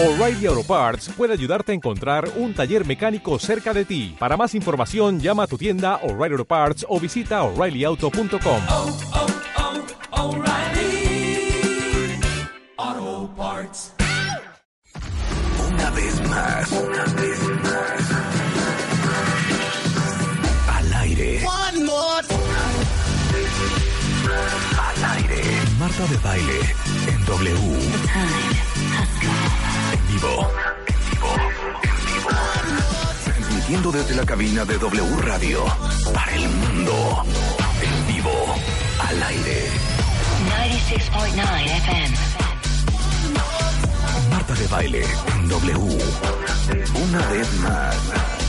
O'Reilly Auto Parts puede ayudarte a encontrar un taller mecánico cerca de ti. Para más información, llama a tu tienda O'Reilly Auto Parts o visita oreillyauto.com. oh, oh, O'Reilly Auto Parts. Una vez más, una vez más. Al aire. One more. Al aire. Marta de baile en W. En vivo. En vivo. En vivo. Transmitiendo desde la cabina de W Radio para el mundo. En vivo. Al aire. 96.9 FM. Marta de baile en W. Una vez más.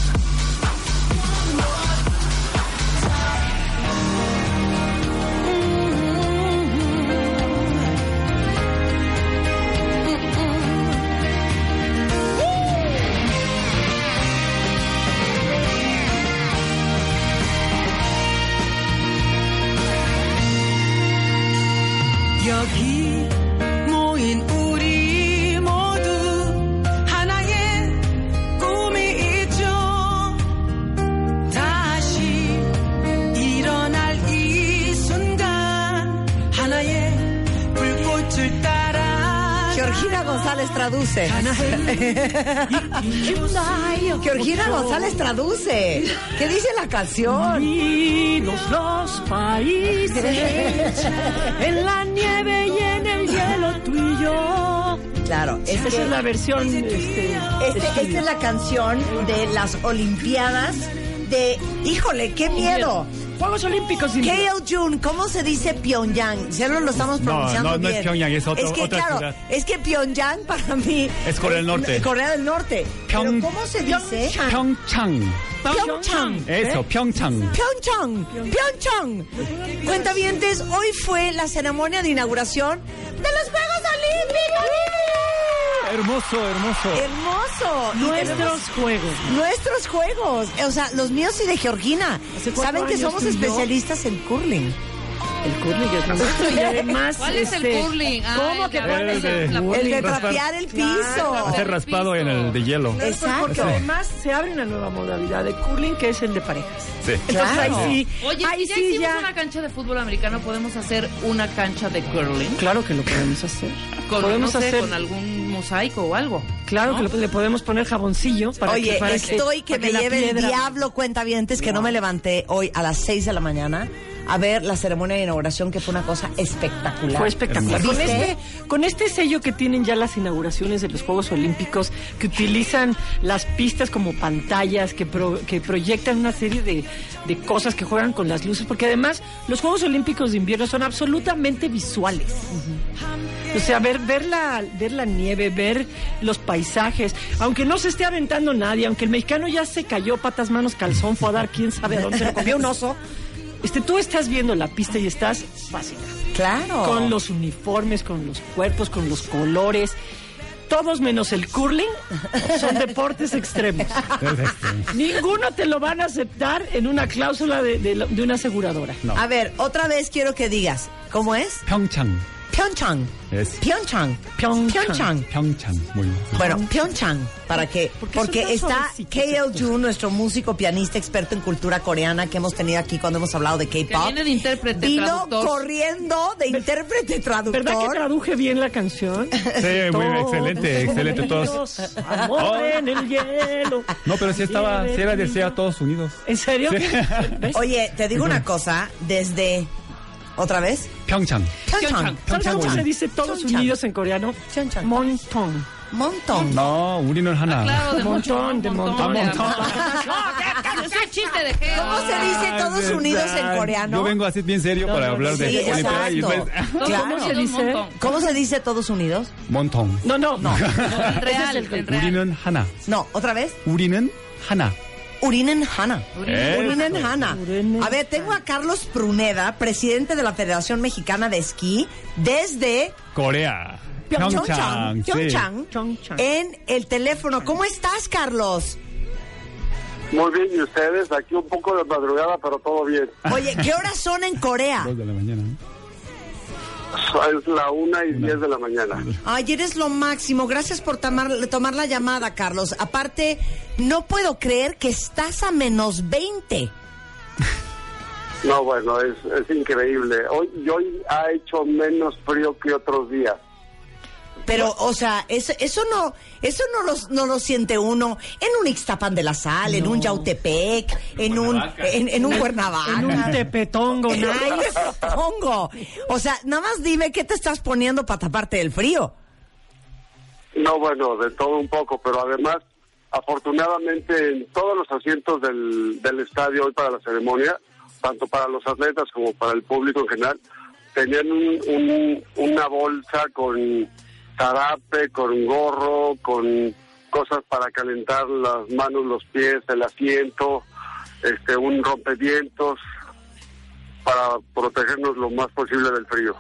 여기 모인 우리 모두 하나의 꿈이 있죠 다시 일어날 이 순간 하나의 불꽃을 따라 Georgina González traduce. Georgina González traduce. ¿Qué dice la canción? Unidos los países, en la nieve y en el hielo tú y yo. Claro, es Esa que es la versión. Este, este- esta es la canción de las Olimpiadas de. Híjole, qué miedo. Juegos Olímpicos. sin Kale Jun, ¿cómo se dice Pyongyang? Ya no lo estamos pronunciando no, no es bien. Pyongyang, es otro- que, otra claro, ciudad. es que Pyongyang para mí Es Corea del Norte. Corea del Norte. Pero ¿cómo se dice? Pyeongchang. Pyeongchang. Eso, Pyeongchang. Pyeongchang, Pyeongchang. Cuentavientes, hoy fue la ceremonia de inauguración de los Juegos Olímpicos. Hermoso, hermoso. Hermoso. Nuestros tenemos juegos. Nuestros juegos, o sea, los míos y de Georgina. Saben que somos yo. especialistas en curling. El curling es nuestro y además. ¿Cuál es el este, curling? Ah, ¿Cómo el que de- cuál es el el de- El de Raspar. trapear el piso. Hacer raspado en el de hielo. Exacto. Porque además se abre una nueva modalidad de curling que es el de parejas. Sí. Entonces Claro. ahí sí, Oye, ahí si ya sí hicimos ya. una cancha de fútbol americano, podemos hacer una cancha de curling. Claro que lo podemos hacer. Con, podemos no sé, hacer. con algún mosaico o algo. Claro que lo- le podemos poner jaboncillo para Oye, que para estoy que, para me la lleve el piedra- diablo cuentavientes que no me levanté hoy a las 6 de la mañana a ver la ceremonia de inauguración que fue una cosa espectacular. Fue espectacular. Con este, con este sello que tienen ya las inauguraciones de los Juegos Olímpicos, que utilizan las pistas como pantallas, que, pro- que proyectan una serie de, de cosas que juegan con las luces, porque además los Juegos Olímpicos de invierno son absolutamente visuales. O sea, ver, ver, la, ver la nieve, ver los paisajes, aunque no se esté aventando nadie, aunque el mexicano ya se cayó patas, manos, calzón, fue a dar quién sabe a dónde, se lo comió un oso. Este, tú estás viendo la pista y estás básica Claro. con los uniformes, con los cuerpos, con los colores. Todos menos el curling son deportes extremos. Ninguno te lo van a aceptar en una cláusula de, de la- de una aseguradora. No. A ver, otra vez quiero que digas, ¿cómo es? Pyeongchang. Pyeongchang. Es Pyeongchang. Pyeongchang. Pyeongchang. Pyeongchang. Muy bien. Bueno, Pyeongchang, para que, Porque está K.L. Jun, nuestro músico, pianista, experto en cultura coreana que hemos tenido aquí cuando hemos hablado de K-pop. viene de intérprete, Vino traductor. corriendo de intérprete traductor. ¿Verdad que traduje bien la canción? Sí, muy bien, excelente, excelente. Todos. Todos. Amor en el hielo. No, pero sí estaba, sí era decía Estados Unidos. ¿En serio? Oye, te digo una cosa, desde... ¿Otra vez? Pyeongchang. Pyeongchang. ¿Sabes cómo Pyeongchang. se dice Estados Pyeongchang. Unidos en coreano? Pyeongchang. Montón. Montón. No, 우리는 하나. Claro, de mucho, Montón, de montón. de- montón. No, es un chiste de geo. ¿Cómo se dice Estados Ah, Unidos en verdad. coreano? Yo vengo así bien serio para no, hablar sí, de Olimpiada y exacto. pues, Todos Claro. unidos, ¿Cómo se dice? montón. ¿Cómo se dice Estados Unidos? montón. No, no, no. En real, en real. 우리는 하나. No, otra vez. 우리는 하나. Urinen Hanna. Urinen Hanna. Urinen A ver, tengo a Carlos Pruneda, presidente de la Federación Mexicana de Esquí, desde Corea. Pyeongchang, sí. Pyeongchang, Pyeongchang. en el teléfono. ¿Cómo estás, Carlos? Muy bien, ¿y ustedes? Aquí un poco de madrugada, pero todo bien. Oye, ¿qué horas son en Corea? Dos de la mañana. ¿no? Es la una y diez de la mañana. Ay, eres lo máximo. Gracias por tomar, tomar la llamada, Carlos. Aparte, no puedo creer que estás a menos 20. No, bueno, es, es increíble. Hoy, hoy ha hecho menos frío que otros días. Pero, o sea, eso, eso no, eso no lo, no lo siente uno en un Ixtapan de la Sal, en un Yautepec, en un, en, en un Cuernavaca. En un tepetongo, En ¿no? un tepetongo. O sea, nada más dime qué te estás poniendo para taparte del frío. No, bueno, de todo un poco, pero además, afortunadamente, en todos los asientos del, del estadio hoy para la ceremonia, tanto para los atletas como para el público en general, tenían un- un- una bolsa con zarape, con gorro, con cosas para calentar las manos, los pies, el asiento, este, un rompevientos para protegernos lo más posible del frío.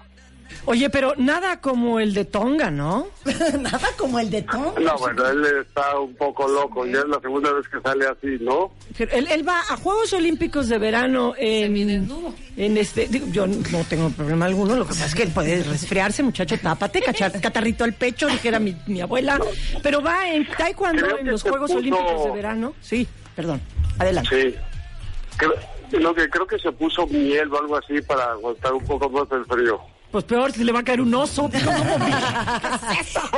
Oye, pero nada como el de Tonga, ¿no? Nada como el de Tom. No, bueno, él está un poco loco, ya es la segunda vez que sale así, ¿no? Pero Él, él va a Juegos Olímpicos de verano en, en este. digo, yo no tengo problema alguno, lo que pasa es que él puede resfriarse, muchacho, tápate, cachar, catarrito al pecho, dijera mi, mi abuela. Pero va en taekwondo Creo en los Juegos puso- Olímpicos de verano. Sí, perdón. Adelante. Sí. Creo, lo que creo que se puso miel o algo así para aguantar un poco más el frío. Pues peor, se le va a caer un oso.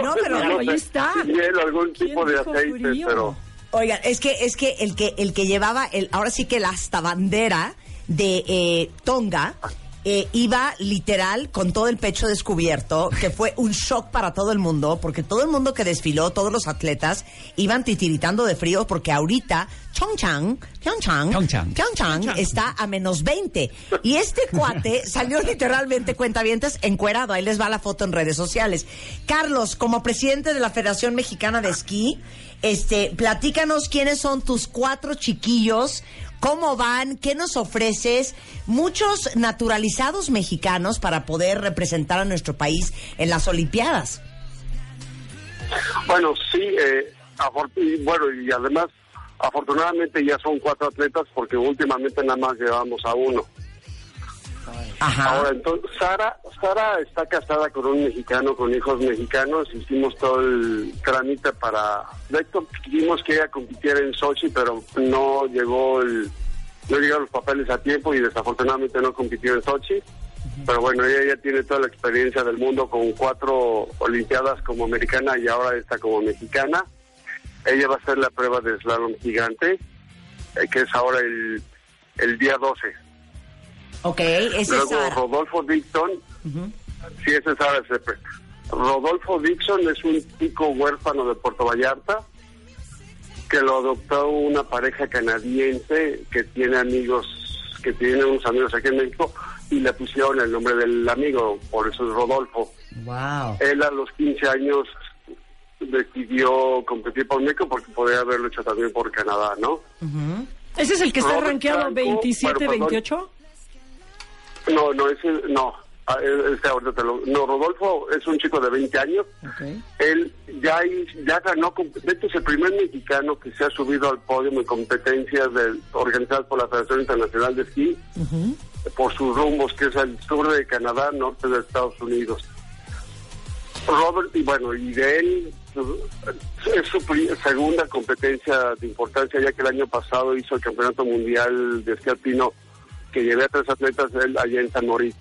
No, pero Claro, ahí está. Miel o algún ¿Quién tipo de aceite, frío? pero... Oigan, es que es que el que el que llevaba el ahora sí que la hasta bandera de eh, Tonga eh, iba literal con todo el pecho descubierto, que fue un shock para todo el mundo, porque todo el mundo que desfiló, todos los atletas, iban titiritando de frío, porque ahorita Chongchang, Pyeongchang, Pyeongchang. Pyeongchang está a menos 20. Y este cuate salió literalmente cuentavientes encuerado. Ahí les va la foto en redes sociales. Carlos, como presidente de la Federación Mexicana de Esquí, este, platícanos quiénes son tus cuatro chiquillos, cómo van, qué nos ofreces, muchos naturalizados mexicanos para poder representar a nuestro país en las Olimpiadas. Bueno, sí, eh, y bueno, y además, afortunadamente ya son cuatro atletas porque últimamente nada más llevamos a uno. Ajá. Ahora, entonces, Sara, Sara está casada con un mexicano, con hijos mexicanos. Hicimos todo el trámite para. De hecho, quisimos que ella compitiera en Sochi, pero no llegó el. No llegaron los papeles a tiempo y desafortunadamente no compitió en Sochi. Pero bueno, ella ya tiene toda la experiencia del mundo con cuatro Olimpiadas como americana y ahora está como mexicana. Ella va a hacer la prueba de slalom gigante, eh, que es ahora el, el día 12. Ok, ese Luego, es Rodolfo Dixon, sí, ese es Sara Rodolfo Dixon es un chico huérfano de Puerto Vallarta que lo adoptó una pareja canadiense que tiene amigos, que tiene unos amigos aquí en México y le pusieron el nombre del amigo, por eso es Rodolfo. Wow. Él a los 15 años decidió competir por México porque podría haberlo hecho también por Canadá, ¿no? ¿Ese es el que está Robert rankeado 27-28? No, no, ese, no. Este ahorita te lo- no, Rodolfo es un chico de 20 años. Él ya, ya ganó, de hecho es el primer mexicano que se ha subido al podio en competencias organizadas por la Federación Internacional de Esquí por sus rumbos, que es el sur de Canadá, norte de Estados Unidos. Robert, y bueno, y de él es su segunda competencia de importancia, ya que el año pasado hizo el Campeonato Mundial de Esquí Alpino, que llevé a tres atletas él allá en San Moritz.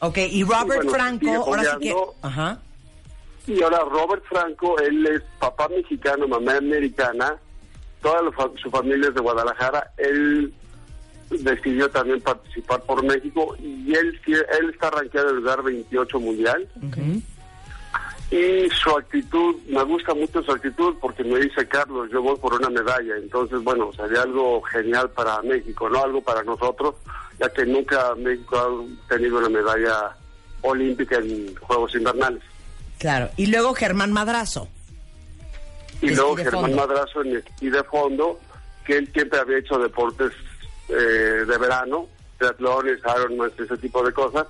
Ok, y Robert Bueno, Franco, ahora sí que... fogueando. Ajá. Y ahora Robert Franco, él es papá mexicano, mamá americana, toda la su familia es de Guadalajara, él decidió también participar por México y él, está rankeado en el lugar 28 mundial. Y su actitud, me gusta mucho su actitud porque me dice Carlos, yo voy por una medalla, entonces bueno, sería algo genial para México, no algo para nosotros, ya que nunca México ha tenido una medalla olímpica en Juegos Invernales. Claro. Y luego Germán Madrazo. Y luego Germán fondo. Madrazo en esquí de fondo, que él siempre había hecho deportes eh, de verano, triatlones, Ironman, ese tipo de cosas.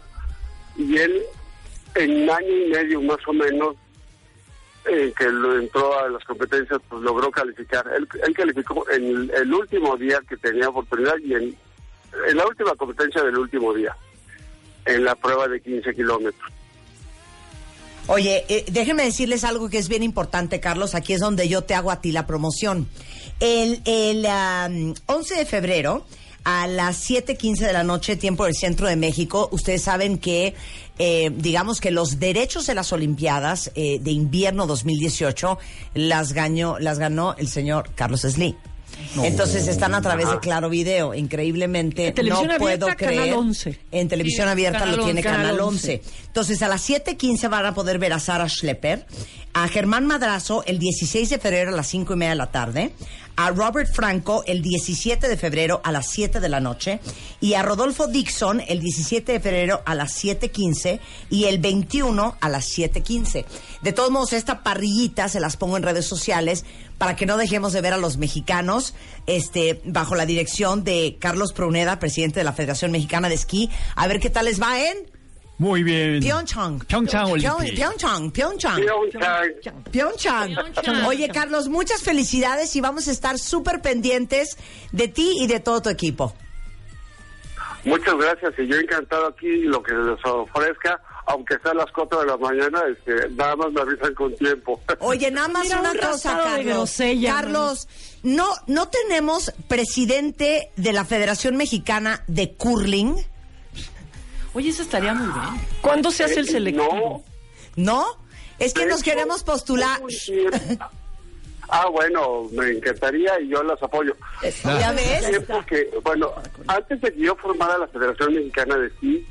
Y él, en año y medio más o menos, eh, que lo entró a las competencias, pues logró calificar. Él, él calificó en el, el último día que tenía oportunidad y en, en la última competencia del último día, en la prueba de 15 kilómetros. Oye, eh, déjenme decirles algo que es bien importante, Carlos. Aquí es donde yo te hago a ti la promoción. El, el am, 11 de febrero, a las 7:15 de la noche, tiempo del centro de México, ustedes saben que, eh, digamos que los derechos de las Olimpiadas eh, de invierno 2018 las ganó, las ganó el señor Carlos Slim. Entonces están a través de Claro Video, increíblemente. En televisión no abierta, puedo creer. Canal 11. En televisión Sí, abierta Canal lo tiene 11. Canal Canal 11. Entonces, a las 7:15 van a poder ver a Sara Schlepper, a Germán Madrazo el 16 de febrero a las 5 y media de la tarde, a Robert Franco el 17 de febrero a las 7 de la noche y a Rodolfo Dixon el 17 de febrero a las 7:15 y el 21 a las 7:15. De todos modos, esta parrillita se las pongo en redes sociales para que no dejemos de ver a los mexicanos este bajo la dirección de Carlos Pruneda, presidente de la Federación Mexicana de Esquí, a ver qué tal les va en Muy bien. Pyeongchang. Pyeongchang Olympic. Pyeongchang. Pyeongchang. Pyeongchang. Pyeongchang. Oye, Carlos, muchas felicidades y vamos a estar súper pendientes de ti y de todo tu equipo. Muchas gracias y yo encantado aquí lo que les ofrezca, aunque sea a las 4 de la mañana, este, nada más me avisan con tiempo. Oye, nada más Mira, una un cosa, Carlos. Carlos, no, no tenemos presidente de la Federación Mexicana de Curling, Oye, eso estaría muy bien. ¿Cuándo se hace el selectivo? No, ¿no? Es que de nos hecho, queremos postular. bien. Ah, bueno, me encantaría y yo las apoyo. ¿Ya ves? Porque, bueno, antes de que yo formara la Federación Mexicana de Esquí,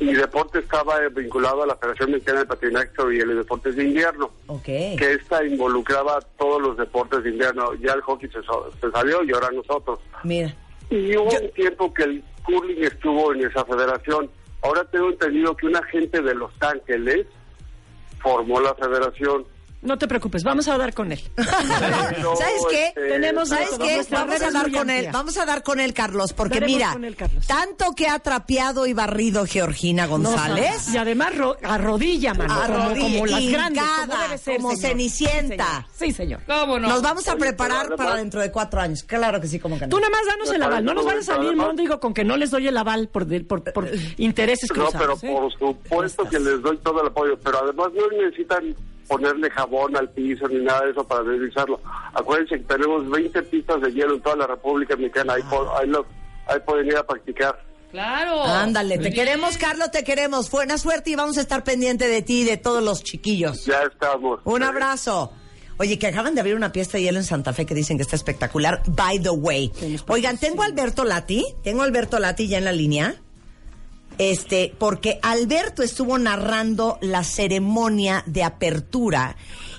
mi deporte estaba eh, vinculado a la Federación Mexicana de Patinaje y los deportes de invierno, Ok. que esta involucraba todos los deportes de invierno. Ya el hockey se, se salió y ahora nosotros. Mira. Y hubo un tiempo que el curling estuvo en esa federación. Ahora tengo entendido que una gente de Los Ángeles formó la federación. No te preocupes, vamos a dar con él. Pero, ¿Sabes qué? este, Tenemos ¿Sabes qué? Vamos a dar con él, vamos a dar con él, Carlos, porque Daremos mira, con él, Carlos. tanto que ha trapeado y barrido Georgina No, González. y además ro- a rodilla, mano. A como, rodilla, como las grandes. Como, debe ser, como señor. Cenicienta. Sí, señor. ¿Cómo no? Nos vamos a Oye, preparar pero para dentro de cuatro años. Claro que sí, como que no. Tú nada más danos el aval. No nos vayas a salir, además- Móndigo, con que no les doy el aval por, de- por, por intereses No, pero. ¿eh? por supuesto que les doy todo el apoyo, pero además no necesitan ponerle jabón al piso ni nada de eso para deslizarlo. Acuérdense que tenemos 20 pistas de hielo en toda la República Mexicana, ahí, po- ahí, lo- ahí pueden ir a practicar. Claro. Ándale, te queremos. Carlos, te queremos. Buena suerte y vamos a estar pendiente de ti y de todos los chiquillos. Ya estamos. Un abrazo. Oye, que acaban de abrir una pista de hielo en Santa Fe que dicen que está espectacular. By the way. Oigan, tengo a Alberto Lati. Tengo a Alberto Lati ya en la línea. Este, porque Alberto estuvo narrando la ceremonia de apertura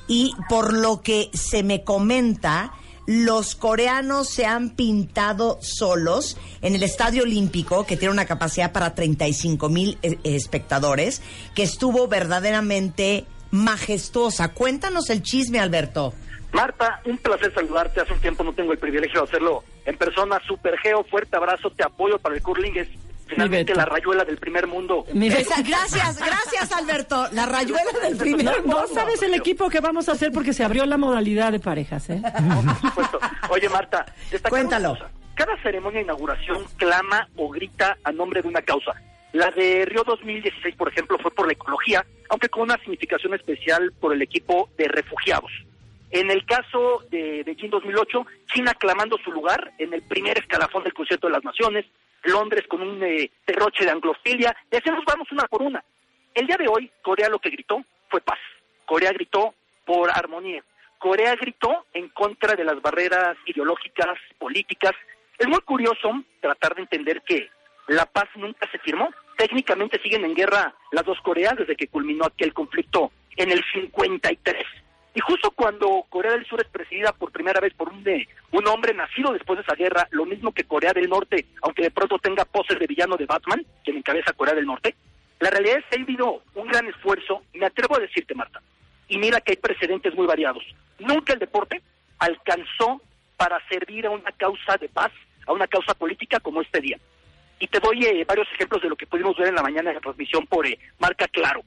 y por lo que se me comenta, los coreanos se han pintado solos en el Estadio Olímpico, que tiene una capacidad para 35 mil eh, espectadores, que estuvo verdaderamente majestuosa. Cuéntanos el chisme, Alberto. Marta, un placer saludarte. Hace un tiempo no tengo el privilegio de hacerlo en persona. Super Geo, fuerte abrazo, te apoyo para el curling. Finalmente Beto. la rayuela del primer mundo. Esa- gracias, gracias, Alberto. La rayuela del primer No, no mundo. sabes el equipo que vamos a hacer porque se abrió la modalidad de parejas, ¿eh? Por supuesto. Oye, Marta, una Cuéntalo. cosa. Cada ceremonia de inauguración clama o grita a nombre de una causa. La de Río 2016, por ejemplo, fue por la ecología, aunque con una significación especial por el equipo de refugiados. En el caso de Beijing 2008, China clamando su lugar en el primer escalafón del concierto de las naciones, Londres con un eh, derroche de anglofilia, y así nos vamos una por una. El día de hoy, Corea lo que gritó fue paz. Corea gritó por armonía. Corea gritó en contra de las barreras ideológicas, políticas. Es muy curioso tratar de entender que la paz nunca se firmó. Técnicamente siguen en guerra las dos Coreas desde que culminó aquel conflicto en el 53. Y justo cuando Corea del Sur es presidida por primera vez por un, de, un hombre nacido después de esa guerra, lo mismo que Corea del Norte, aunque de pronto tenga poses de villano de Batman, quien encabeza Corea del Norte, la realidad es que ha habido un gran esfuerzo, me atrevo a decirte, Marta, y mira que hay precedentes muy variados. Nunca el deporte alcanzó para servir a una causa de paz, a una causa política como este día. Y te doy eh, varios ejemplos de lo que pudimos ver en la mañana de la transmisión por eh, Marca Claro.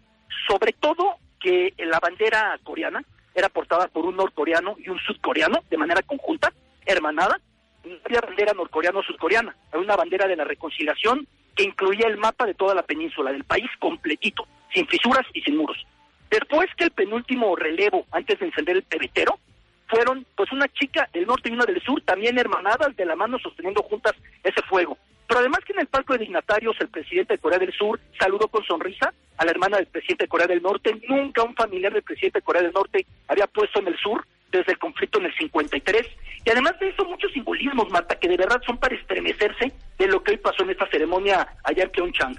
Sobre todo que la bandera coreana era portada por un norcoreano y un sudcoreano de manera conjunta, hermanada. No había bandera norcoreana o sudcoreana, era una bandera de la reconciliación que incluía el mapa de toda la península, del país completito, sin fisuras y sin muros. Después que el penúltimo relevo, antes de encender el pebetero, fueron pues una chica del norte y una del sur, también hermanadas de la mano sosteniendo juntas ese fuego. Pero además que en el palco de dignatarios el presidente de Corea del Sur saludó con sonrisa a la hermana del presidente de Corea del Norte. Nunca un familiar del presidente de Corea del Norte había puesto en el sur desde el conflicto en el 53. Y además de eso, muchos simbolismos, Marta, que de verdad son para estremecerse de lo que hoy pasó en esta ceremonia allá en Pyeongchang.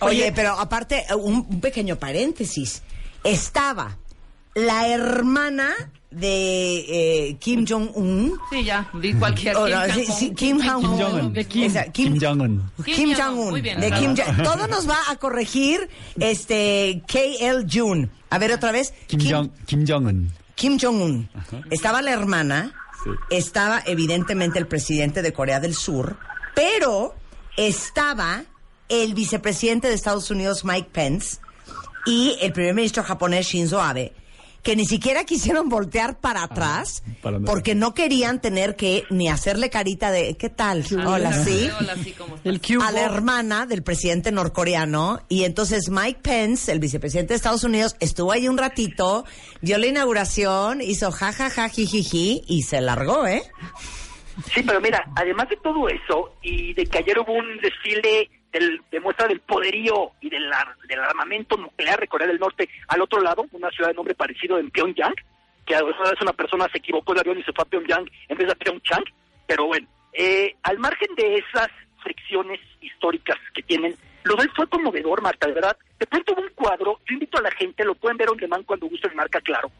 Oye, pero aparte, un, un pequeño paréntesis. Estaba la hermana de eh, Kim Jong-un. Sí, ya, di cualquier Oh, Kim no, sí, Jong-un. sí, Kim Jong-un. Jong-un. De Kim. Esa, Kim, Kim Jong-un. Kim Jong-un. Jong-un, de Kim Jong- Todo nos va a corregir este KL Jun. A ver otra vez. Kim, Jong, Kim Jong-un. Kim Jong-un. Estaba la hermana, Sí. estaba evidentemente el presidente de Corea del Sur, pero estaba el vicepresidente de Estados Unidos, Mike Pence, y el primer ministro japonés, Shinzo Abe, que ni siquiera quisieron voltear para atrás para nada. porque no querían tener que ni hacerle carita de ¿qué tal? Hola, sí. Hola, sí, ¿cómo estás? A la hermana del presidente norcoreano y entonces Mike Pence, el vicepresidente de Estados Unidos, estuvo ahí un ratito, dio la inauguración, hizo jajaja jijiji y se largó, ¿eh? Sí, pero mira, además de todo eso y de que ayer hubo un desfile del, de muestra del poderío y del, del armamento nuclear de Corea del Norte al otro lado, una ciudad de nombre parecido en Pyongyang, que a veces una persona se equivocó de avión y se fue a Pyongyang en vez de a Pyeongchang, pero bueno, eh, al margen de esas fricciones históricas que tienen, lo del fue conmovedor, Marta, de verdad. De pronto hubo un cuadro, yo invito a la gente, lo pueden ver on demand cuando gusten, marca claro.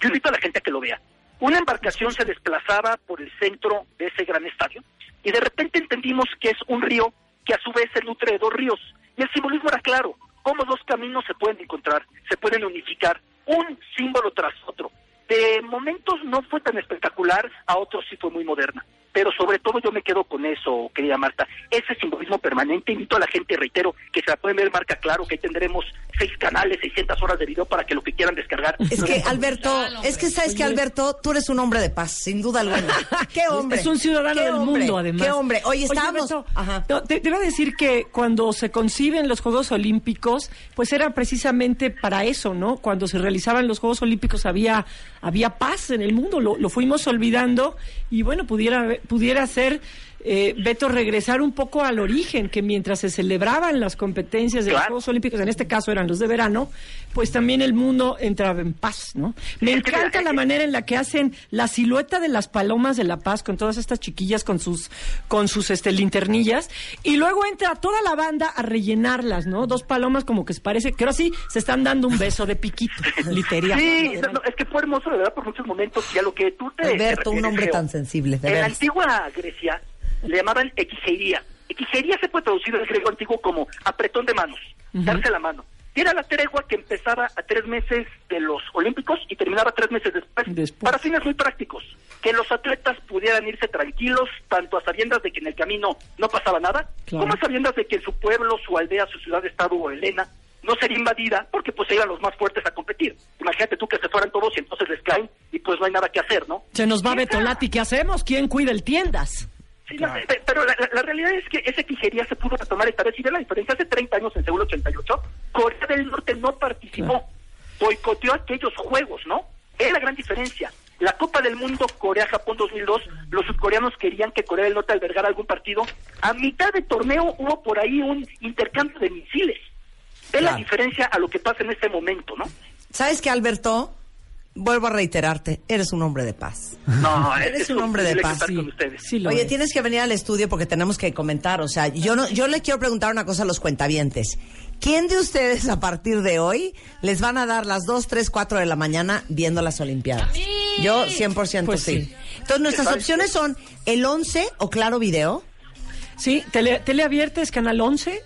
Yo invito a la gente a que lo vea. Una embarcación se desplazaba por el centro de ese gran estadio y de repente entendimos que es un río que a su vez se nutre de dos ríos. Y el simbolismo era claro, cómo dos caminos se pueden encontrar, se pueden unificar, un símbolo tras otro. De momentos no fue tan espectacular, a otros sí fue muy moderna. Pero sobre todo yo me quedo con eso, querida Marta. Ese simbolismo permanente, invito a la gente, reitero, que se la pueden ver marca claro, que ahí tendremos seis canales, 600 horas de video para que lo que quieran descargar. Es que Alberto, hombre. es que sabes que Alberto, tú eres un hombre de paz, sin duda alguna. Qué hombre. Es un ciudadano del hombre, mundo, además. Qué hombre. Oye, estábamos. Beto, Ajá. no, te, te iba a decir que cuando se conciben los Juegos Olímpicos, pues era precisamente para eso, ¿no? Cuando se realizaban los Juegos Olímpicos había, había paz en el mundo, lo, lo fuimos olvidando y bueno, pudiera, pudiera ser, eh, Beto, regresar un poco al origen, que mientras se celebraban las competencias de los. Juegos Olímpicos, en este caso eran los de verano, pues también el mundo entraba en paz, ¿no? Me encanta la eh, manera en la que hacen la silueta de las palomas de la paz con todas estas chiquillas con sus con sus este linternillas y luego entra toda la banda a rellenarlas, ¿no? Dos palomas como que se parece que ahora sí se están dando un beso de piquito, literal. Sí, no, no, es que fue hermoso, de verdad, por muchos momentos. Y a lo que tú te. te Alberto, un refieres, hombre tan sensible, de En la antigua Grecia le llamaban equigería. Equigería se puede traducir del griego antiguo como apretón de manos, darse la mano. Y era la tregua que empezaba a tres meses de los Olímpicos y terminaba tres meses después, Después. para fines muy prácticos. Que los atletas pudieran irse tranquilos, tanto a sabiendas de que en el camino no pasaba nada, Claro. como a sabiendas de que en su pueblo, su aldea, su ciudad, estado o Elena no sería invadida porque pues se iban los más fuertes a competir. Imagínate tú que se fueran todos y entonces les caen y pues no hay nada que hacer, ¿no? Se nos va Betolati, ¿qué hacemos? ¿Quién cuida el tiendas? Sí, no, pe- pero la, realidad es que esa quijería se pudo retomar esta vez y ve la diferencia. Hace 30 años, en Seúl 88, Corea del Norte no participó, boicoteó aquellos juegos, ¿no? Es la gran diferencia. La Copa del Mundo Corea-Japón 2002, los sudcoreanos querían que Corea del Norte albergara algún partido. A mitad de torneo hubo por ahí un intercambio de misiles. Ve la Claro. diferencia a lo que pasa en este momento, ¿no? ¿Sabes qué, Alberto? Vuelvo a reiterarte, eres un hombre de paz. No, Eres es un hombre de paz, sí. Sí, Oye, es. tienes que venir al estudio porque tenemos que comentar. O sea, yo no, yo le quiero preguntar una cosa a los cuentavientes. ¿Quién de ustedes a partir de hoy les van a dar las 2, 3, 4 de la mañana viendo las Olimpiadas? Yo 100% Pues sí. sí. Entonces nuestras opciones son el 11 o Claro Video. Sí, tele, tele abierta es canal 11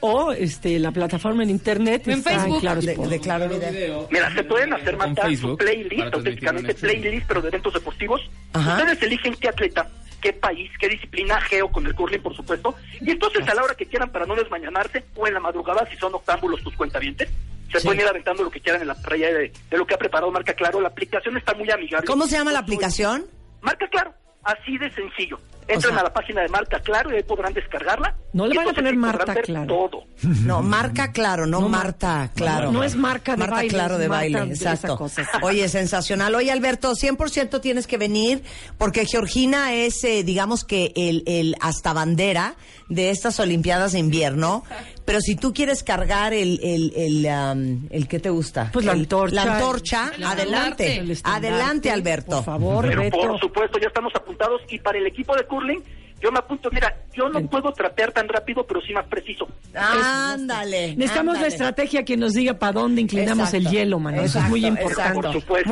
o este la plataforma en internet En está Facebook. Claro De, Claro Video. Mira, se pueden hacer marcar su playlist, auténticamente playlist, pero de eventos deportivos. Ajá. Ustedes eligen qué atleta, qué país, qué disciplina, geo con el curling, por supuesto. Y entonces a la hora que quieran para no desmañanarse, o en la madrugada, si son octámbulos tus cuentavientes, se Sí. pueden ir aventando lo que quieran en la parrilla de, de lo que ha preparado Marca Claro. La aplicación está muy amigable. ¿Cómo se llama la aplicación? Marca Claro, así de sencillo. Entren sea- a la página de Marca Claro y ahí podrán descargarla. No le van a poner Marta Claro. Todo. No, marca claro, no, No, Marta, claro. no, no es marca de Marta baile, claro de Marta baile, exacto. cosa, sí. Oye, sensacional. Oye, Alberto, 100% tienes que venir porque Georgina es, eh, digamos que el, el hasta bandera de estas Olimpiadas de invierno. Pero si tú quieres cargar el, el, el, am, el ¿qué te gusta? Pues la El- antorcha. La antorcha, El adelante. El Adelante, Alberto. Por favor, Pero Beto. por supuesto, ya estamos apuntados. Y para el equipo de curling, yo me apunto. Mira, yo no puedo trapear tan rápido, pero sí más preciso. Ándale. Necesitamos la estrategia que nos diga para dónde inclinamos Exacto, el hielo, mano. Eso es muy exacto, importante. Por supuesto.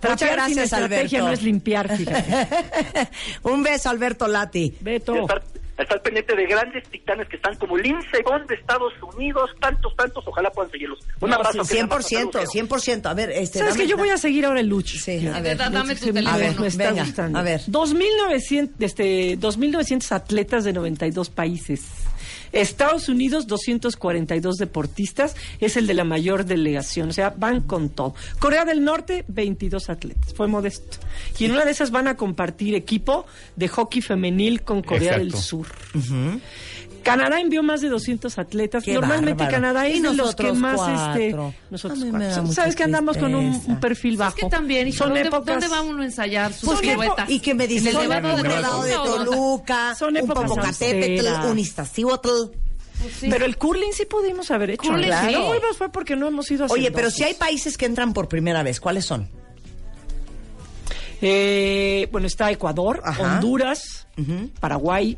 Muchas Trapear sin gracias, estrategia Alberto. no es limpiar, fíjate. Un beso, Alberto Lati. Beto. Estar, pendiente de grandes titanes que están como Lindsey Vonn de Estados Unidos, tantos, tantos, ojalá puedan seguirlos. Un No, abrazo. sí, que nada más, 100%, saludos. 100%. A ver, este. ¿Sabes dame- que Yo voy a seguir ahora el Luch. Sí, a ver. Da- dame tu teléfono. A ver, me está venga, gustando. a ver. 2.900, este, 2.900 atletas de 92 países. Estados Unidos, 242 deportistas, es el de la mayor delegación, o sea, van con todo. Corea del Norte, 22 atletas, fue modesto. Y en una de esas van a compartir equipo de hockey femenil con Corea del. Sur. Canadá envió más de 200 atletas. Qué Normalmente bárbaro. Canadá Y es de los que más este nosotros cuatro. Sabes que andamos con un, perfil bajo. Es que también, hijo, Son ¿dónde, épocas- ¿dónde va uno a ensayar sus Pues piruetas? y que me dice ¿En el elevado de de Toluca Son un épocas Popocatépetl, un Iztaccíhuatl. Pues sí. Pero el curling sí pudimos haber hecho. Curling, Si sí. no fue porque no hemos ido a Oye, pero si hay países que entran por primera vez, ¿cuáles son? Eh, bueno, está Ecuador, Ajá. Honduras, Paraguay,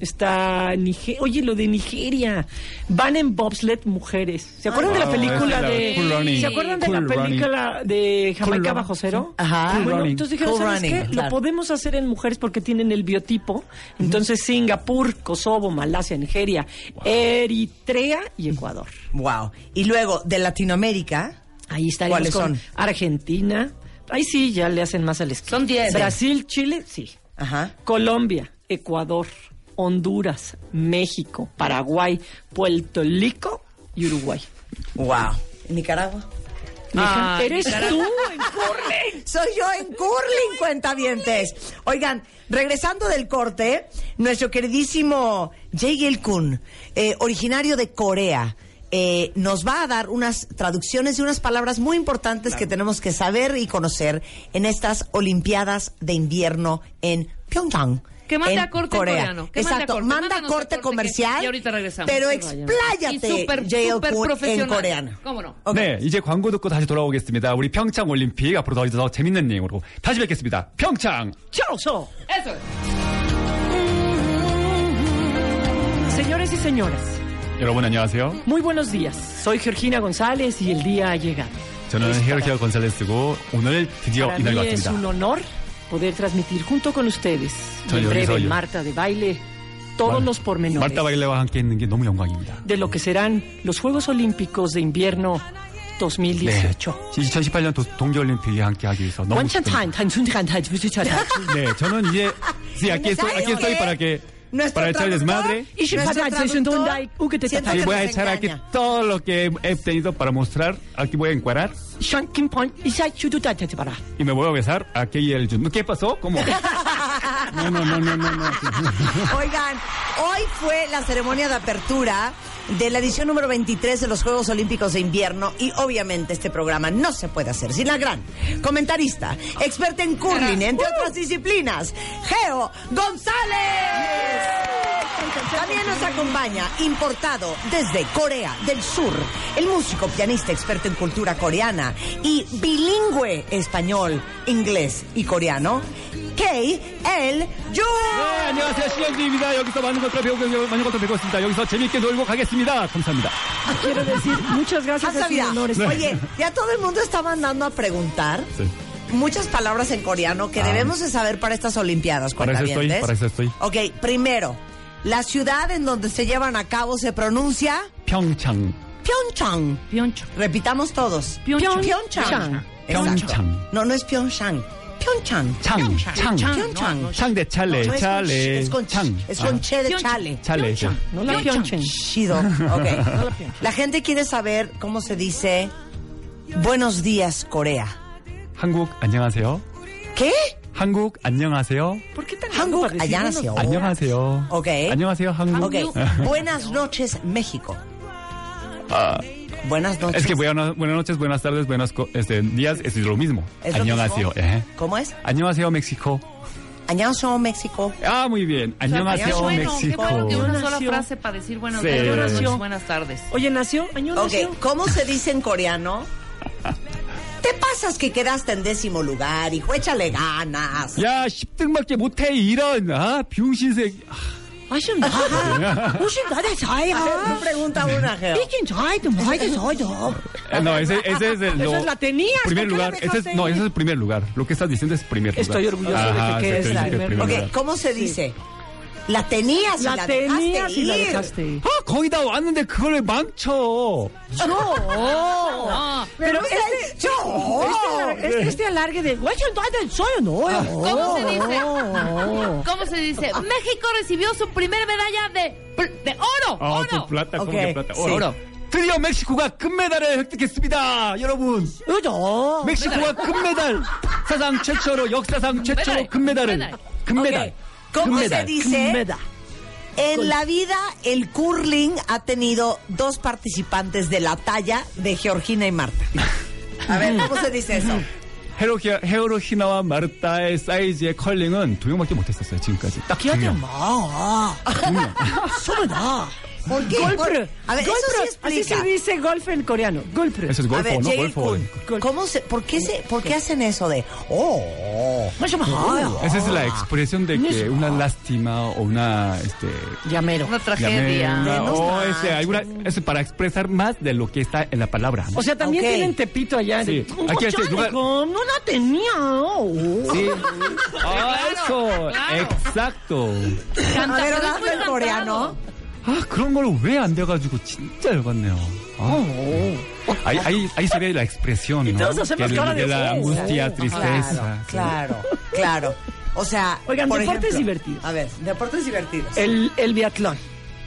está Nigeria. Oye, lo de Nigeria. Van en bobsled mujeres. ¿Se acuerdan de la película la de... Cool Running. ¿Se acuerdan de Cool la Running. película de Jamaica Cool bajo cero? Ajá. Bueno, Running. entonces dijeron, ¿sabes Running, qué? claro. Lo podemos hacer en mujeres porque tienen el biotipo. Entonces, Singapur, Kosovo, Malasia, Nigeria, Eritrea y Ecuador. Wow. Y luego, de Latinoamérica, Ahí estaríamos ¿Cuáles con son? Argentina. Ahí sí, ya le hacen más al esquí. Son 10. Brasil, Chile, sí. ajá. Colombia, Ecuador, Honduras, México, Paraguay, Puerto Rico y Uruguay. Wow. Nicaragua. Ay, ¿Eres Nicaragua. tú en curling? Soy yo en curling, cuentavientes. Oigan, regresando del corte, nuestro queridísimo Jae Kun, eh, originario de Corea, eh, nos va a dar unas traducciones de unas palabras muy importantes que tenemos que saber y conocer en estas Olimpiadas de invierno en Pyeongchang. Que mande en a corte en Corea. coreano, que mande a Exacto, corte, manda mándanos a corte corte que- comercial. y ahorita regresamos. Pero Sí, expláyate, Y súper, Jae súper Kun, en profesional. coreano. ¿Cómo no? Ok. 네, 이제 광고 듣고 다시 돌아오겠습니다. 우리 평창 올림픽 앞으로 더, 더 재밌는 내용으로 다시 뵙겠습니다. 평창! ¡Chao, so! Eso es. Señores y señoras, 여러분 안녕하세요. muy buenos días. Soy Georgina González y el día ha llegado. 저는 Es para- 헤어케어 건설레스고 오늘 드디어 Para 이날이 mí es 왔습니다. un honor poder transmitir junto con ustedes, 저 y en breve 여기서 요- Marta de baile, todos los pormenores 말타 바일레와 함께 있는 게 너무 영광입니다. de lo que serán los Juegos Olímpicos de Invierno 네, 2018. 2018년 동계올림픽에 함께 하기 위해서 너무 원천 기쁩니다. 탄, 단순 탄, tan, tan, tan, tan. 네, 저는 이제 sí, aquí estoy, ¿Sabes aquí estoy qué? para que nuestro para echar desmadre. Y si si uh. Y que voy a echar aquí todo lo que he tenido para mostrar. Aquí voy a Para. y me voy a besar a Kei Jun. ¿Qué pasó? ¿Cómo? No, no, no, no, no, no. Oigan, hoy fue la ceremonia de apertura de la edición número 23 de los Juegos Olímpicos de Invierno y obviamente este programa no se puede hacer sin la gran comentarista, experta en curling, entre otras disciplinas, Geo González. También nos acompaña, importado desde Corea del Sur, el músico, pianista, experto en cultura coreana y bilingüe español, inglés y coreano, Kei El Jun. 네, 안녕하세요. 신현주입니다. 여기서 많은 것들 배우고, 많은 것들 배우고 있습니다. 여기서 재밌게 놀고 가겠습니다. 감사합니다. Quiero decir, muchas gracias Hasta a sus vida. honores. Oye, ya todo el mundo está mandando a preguntar Sí. muchas palabras en coreano que Ah. debemos de saber para estas Olimpiadas. Para eso estoy, cuentavientes. para eso estoy. Ok, primero, la ciudad en donde se llevan a cabo se pronuncia 평창. Pyeongchang. Pioncho. Repitamos todos. Pyeongchang. Pyeongchang. Pyeongchang. Exacto. No, no es Pyeongchang. Pyeongchang. 창, 창. Pyeongchang. 창 de chale, No, es con chale. ch- Es con, ch- 창. es con Ah, che de chale. chale, sí. No la pionchen. Chido. Ok. La gente quiere saber cómo se dice Buenos días, Corea. 한국 안녕하세요. ¿Qué? 한국 안녕하세요. ¿Por qué tan Hankook para decir, allá bueno, nació. 안녕하세요. Ok. 안녕하세요, 한국. Ok. Buenas noches, México. Ah, Buenas noches. es que buenas, buenas noches, buenas tardes, buenos co- este, días es lo mismo. ¿Es lo 안녕하세요. mismo? 예. ¿Cómo es? 안녕하세요, México. Annyeonghaseyo, México. Ah, muy bien. 안녕하세요, Qué bueno, qué México. bueno que una sola Nació. frase para decir buenos Sí. días, buenas Nació. noches, buenas tardes. Oye, nació, año Ok, nació. ¿cómo se dice en coreano? Te pasas que quedaste en décimo lugar, hijo, échale ganas. 야, 10등밖에 못해, 이런, 아, 병신색. Pregunta una, No, ese, ese es el. Esa lo- es la tenías, Primer ¿por qué la lugar. Ese es, no, ese es el primer lugar. Lo que estás diciendo es primer lugar. Estoy orgulloso de que Ajá, sí, en sí, primer lugar. ¿cómo se dice? La tenías y la, La dejaste tenías y la ir. dejaste ir. 아, 거의 다 왔는데 그걸 왜 망쳐? No, Pero Pero este, yo. este, este, este alargue de, güey, no soy no. ¿Cómo se dice? ¿Cómo se dice? México recibió su primera medalla de, de oro. 아, oro. 또 플라타, Ok, 공개 플라타. sí. oro. 드디어 멕시코가 금메달을 획득했습니다, 여러분. Yo. 멕시코가 금메달 사상 최초로 역사상 최초로 금메달을 금메달. 금메달. Ok, ¿Cómo se 금메달. dice? Meda. En la vida, el curling ha tenido dos participantes de la talla de Georgina y Marta. A ver, ¿cómo se dice eso? 헤로히, 헤로히나와 마르타의 사이즈의 컬링은 두 명밖에 못했었어요 지금까지. 딱 두 Quédate 명. más. Solo da. ¿Por qué? Golpre. A ver, eso Golpre. sí Así explica. se dice golf en coreano. Golpre. Eso es A golfo, ver, ¿no? Jay Golfo. Kun, ¿cómo se, por, qué se, ¿por qué hacen eso de, oh, más. Esa es la expresión de que una lástima o una este Llamero. Una tragedia. llamera, Menos o mal. ese, alguna, es para expresar más de lo que está en la palabra. ¿no? O sea, también Ok. tienen tepito allá. Sí. de- Aquí este Chale, lugar- No la tenía. Oh. Sí. 아, eso. claro. Exacto. Canta, A ver, pero es cantado. coreano. 아, 그런 걸 왜 안 돼가지고 진짜 열받네요. 아. Ahí, ahí, ahí se ve la expresión, ¿no? todos hacemos Que cara de, de la oh, angustia, oh. tristeza. Claro, claro. O sea, Oigan, por deportes ejemplo- divertidos. A ver, deportes divertidos. El, el biatlón.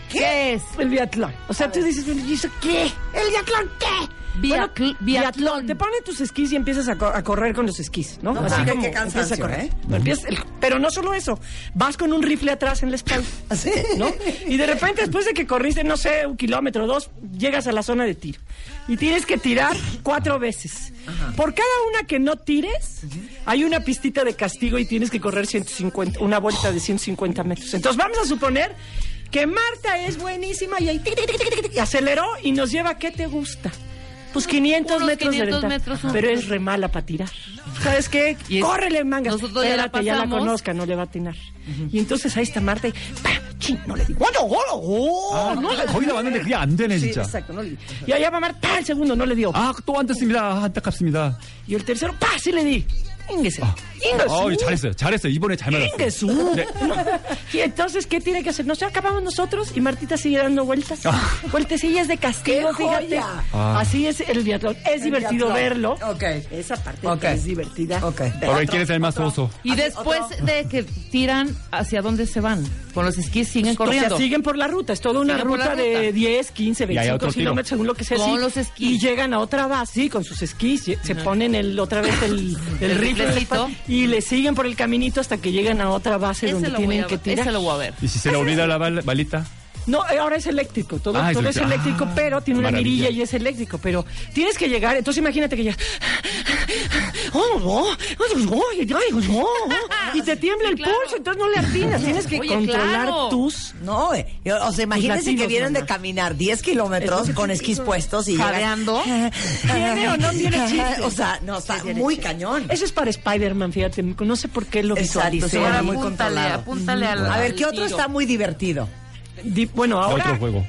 ¿Qué es? El biatlón. O sea, tú dices, ¿y eso qué? ¿El biatlón qué? Bueno, biatlón. Te ponen tus esquís y empiezas a, co- a correr con los esquís, ¿no? No, qué empiezas cansancio, a correr. ¿eh? Pero, empiezas el- pero no solo eso, vas con un rifle atrás en la espalda, ¿Sí? ¿no? Y de repente, después de que corriste, no sé, un kilómetro o dos, llegas a la zona de tiro. Y tienes que tirar cuatro veces. Por cada una que no tires, hay una pistita de castigo y tienes que correr 150, una vuelta de 150 metros. Entonces vamos a suponer que Marta es buenísima y ahí tic, tic, tic, tic, tic, y aceleró y nos lleva, ¿qué te gusta? Pues 500 Unos metros 500 de ventaja. metros, un- pero es re mala para tirar. ¿Sabes qué? Y es- Córrele, manga. nosotros ya la Espérate, ya la pasamos. conozca, no le va a atinar. Y entonces ahí está Marta y ¡pa! ¡Chin! No le digo. ¡Oh, no, oh, oh! 아, no le 거의 다 왔는데 그게 안 되네, Sí, 진짜. exacto, no le di. Y allá va Marta, ¡pa! el segundo, no le dio. 아, 또 안 됐습니다. 안타깝습니다. Y el tercero, ¡pa! sí le di. Íngese. Íngese. 어, 잘했어요. 잘했어요. 이번에 잘 맞았어요. Ingesu. 네. Y entonces, ¿qué tiene que hacer? Nos acabamos nosotros y Martita sigue dando vueltas. Vueltecillas de castigo, ¡Qué fíjate. joya! Ah. Así es el biatlón. Es divertido biatlón. verlo. Ok. Esa parte Ok. es divertida. Ok. Ahora, ¿quién es el más oso? Y después de que tiran, ¿hacia dónde se van? Con los esquís siguen O sea, corriendo. siguen por la ruta. Es toda una la ruta, de ruta. 10, 15, Y hay 25 otro tiro. kilómetros, según lo que sea. Con sí. los esquís. Y llegan a otra base, sí, con sus esquís. Se ponen el, otra vez el, el, El rifle y le siguen por el caminito hasta que llegan a otra base Ese donde tienen a que tirar. Ese lo voy a ver. ¿Y si se le olvida la bal- balita? No, eh, ahora es eléctrico, todo, Ah, es todo es eléctrico. eléctrico, Ah, pero tiene una maravilla. mirilla y es eléctrico, pero tienes que llegar, entonces imagínate que ya oh, oh, oh, oh, oh, y te tiembla el pulso, entonces no le atinas, tienes que Oye, controlar claro. tus No, eh, o sea, imagínense latidos, que vienen de caminar 10 kilómetros con esquís puestos y Jadeando. ¿Tiene o no tiene chiste? O sea, no, está muy cañón. Eso es para Spider-Man, fíjate, no sé por qué lo visualizo. sí, era muy apúntale, controlado. apúntale al A ver, ¿qué otro tiro. está muy divertido? Di- Bueno, ahora, otro juego.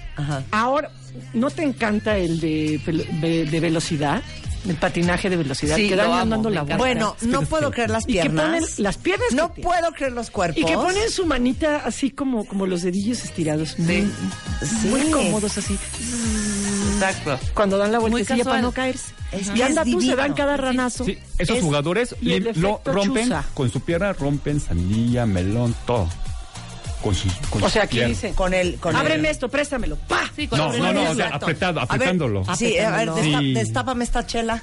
ahora, ¿no te encanta el de, de, de velocidad? El patinaje de velocidad, Sí, que lo dan amo, dando me la. Bueno, no puedo creer las y que piernas. ponen las piernas No que- puedo creer los cuerpos. Y que ponen su manita así como, como los dedillos estirados. Muy, Sí. muy cómodos así. Exacto. Cuando dan la vueltecilla para no caerse. Es y anda tú, se dan cada ranazo. Sí, esos Es- jugadores lo rompen chuza. con su pierna, rompen sandía, melón, todo. Con sus. Con O sea, aquí piernas. dice. Con el, con Ábreme el- esto, préstamelo. ¡Pa! Sí, con No, el no, no, o sea, apretado, A ver, apretándolo. Sí, a ver, Sí. destápame esta chela.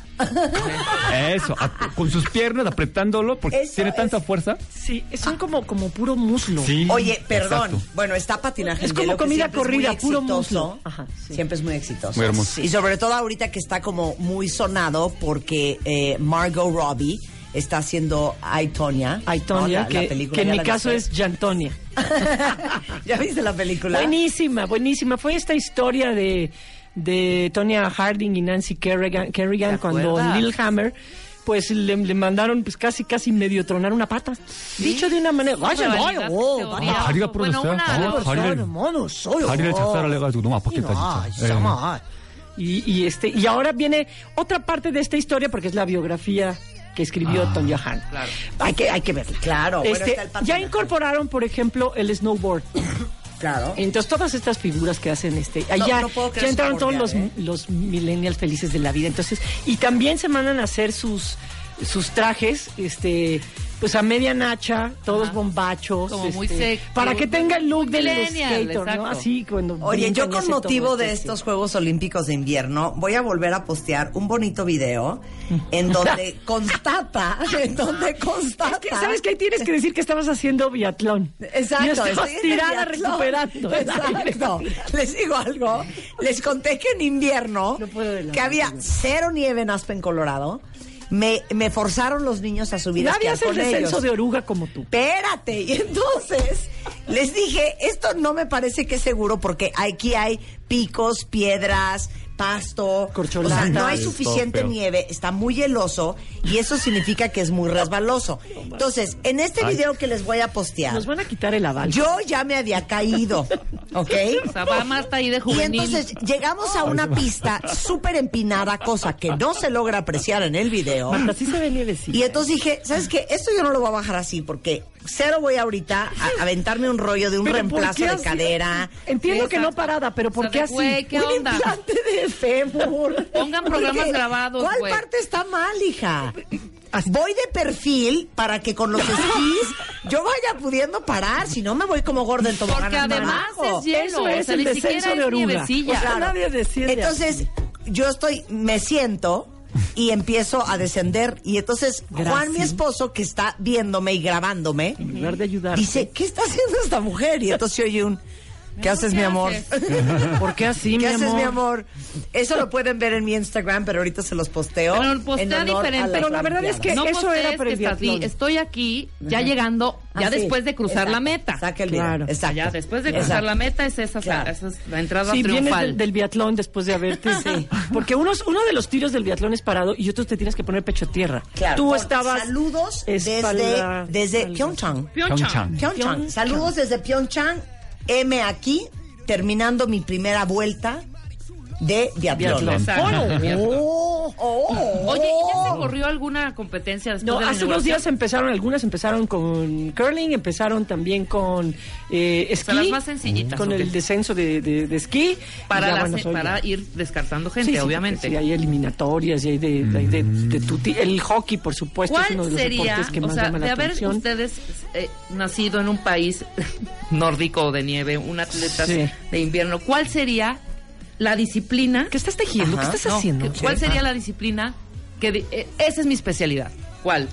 Eso, con sus piernas apretándolo porque Eso tiene tanta fuerza. Sí, son como, como puro muslo. Sí. Oye, perdón. exacto. Bueno, está patinaje. Es como comida corrida, puro muslo. Ajá, sí. Siempre es muy exitoso. Muy hermoso. Y sobre todo ahorita que está como muy sonado porque eh, Margot Robbie está haciendo I, Tonya. Ay, Tonya, ¿no? La- la que, película, que en ¿ya mi la caso viste? es Jantonia. ¿Ya viste la película? Buenísima, buenísima. Fue esta historia de, de Tonya Harding y Nancy Kerrigan, Kerrigan ¿Te cuando acuerdas? en Lillehammer pues le, le mandaron pues casi casi medio tronar una pata. Dicho de una manera. Una rivalidad 어, teoría. 아, 다리가 Bueno, 부러졌어요. una- 아, 다리를, 다리를 작살을 해가지고 너무 아팠겠다, 진짜. 예. Y, y este y ahora viene otra parte de esta historia porque es la biografía que escribió Tonya Harding. Claro. Hay que hay que verla. Claro, Este, ya incorporaron, por ejemplo, el snowboard. Claro. Entonces todas estas figuras que hacen este, allá no ya entraron todos los, ¿eh? los millennials felices de la vida. Entonces, y también se mandan a hacer sus sus trajes, este, pues a media nacha, todos Ajá. bombachos, Como muy este, sexy, para que tenga el look del skater, ¿no? exacto. Así cuando Oye, yo con motivo de esto, estos Juegos Olímpicos de Invierno voy a volver a postear un bonito video en donde constata, en donde constata. Es que, ¿Sabes qué? Tienes que decir que estabas haciendo biatlón. Exacto, Y estabas tirada biatlón. recuperando. Exacto. Les digo algo. Les conté que en invierno, No puedo que había cero nieve en Aspen, Colorado, me, me forzaron los niños a subir a Nadie esquiar hace el con descenso ellos. de oruga como tú. Espérate, y entonces les dije, esto no me parece que es seguro porque aquí hay picos, piedras, pasto, o sea, no hay suficiente nieve, está muy hieloso y eso significa que es muy resbaloso. Entonces, en este video que les voy a postear, Nos van a quitar el aval. yo ya me había caído, ¿ok? O sea, va Marta ahí de Y entonces llegamos a una pista súper empinada, cosa que no se logra apreciar en el video. Marta, sí se ve nievecita. Y entonces dije, ¿sabes qué? Esto yo no lo voy a bajar así porque cero voy ahorita a aventarme un rollo de un Pero ¿por reemplazo de cadera. Entiendo que no parada, pero ¿por O sea, qué de, así? güey, ¿qué un onda? implante de fémur. Pongan programas Porque, grabados, ¿Cuál parte está mal, hija? Voy de perfil para que con los esquís yo vaya pudiendo parar, si no me voy como gorda en tobogán Porque además abajo. es hielo, Eso o es sea, el ni descenso de oruga. O sea, Claro. nadie desciende Entonces, yo estoy, me siento y empiezo a descender. Y entonces, Juan, mi esposo, que está viéndome y grabándome, En lugar de ayudar. dice, ¿qué está haciendo esta mujer? Y entonces se oye un, ¿qué haces, ¿qué mi amor? haces? ¿Por qué así, ¿Qué mi haces, amor? mi amor? Eso lo pueden ver en mi Instagram, pero ahorita se los posteo. Pero postea diferente. Pero la verdad es que no eso era ahí. Estoy aquí, ya llegando, ya Ah, sí. después de cruzar Exacto. la meta. Saca el. Claro. Exacto. Ya después de cruzar Exacto. la meta es esa, Claro. esa es la entrada Sí, vienes triunfal. del, del biatlón después de haberte... Sí. Porque unos, uno de los tiros del biatlón es parado y otros te tienes que poner pecho a tierra. Claro. Tú Por- estabas... Saludos espalda- desde, desde espalda. Pyeongchang. Pyeongchang. Pyeongchang. Pyeongchang. Saludos desde Pyeongchang. M aquí, terminando mi primera vuelta de. Exacto. Oh, oh, Oye, ¿y ya se corrió alguna competencia después No, de la hace unos días empezaron, algunas empezaron con curling, empezaron también con eh, esquí. sea, las más sencillitas, Con el descenso de, de, de esquí. Para, ya, las- bueno, soy para ir descartando Sí, gente, sí, obviamente. porque Sí, hay eliminatorias y hay de, hay de, de tuti- El hockey, por supuesto, es uno ¿Cuál de los sería, deportes que o más sea, llama de la haber atención? ustedes eh, nacido en un país nórdico o de nieve, un atleta Sí. de invierno, ¿cuál sería la disciplina? ¿Qué estás tejiendo? Ajá. ¿Qué estás No, haciendo? ¿Cuál sería la disciplina? que de- eh, Esa es mi especialidad. ¿Cuál?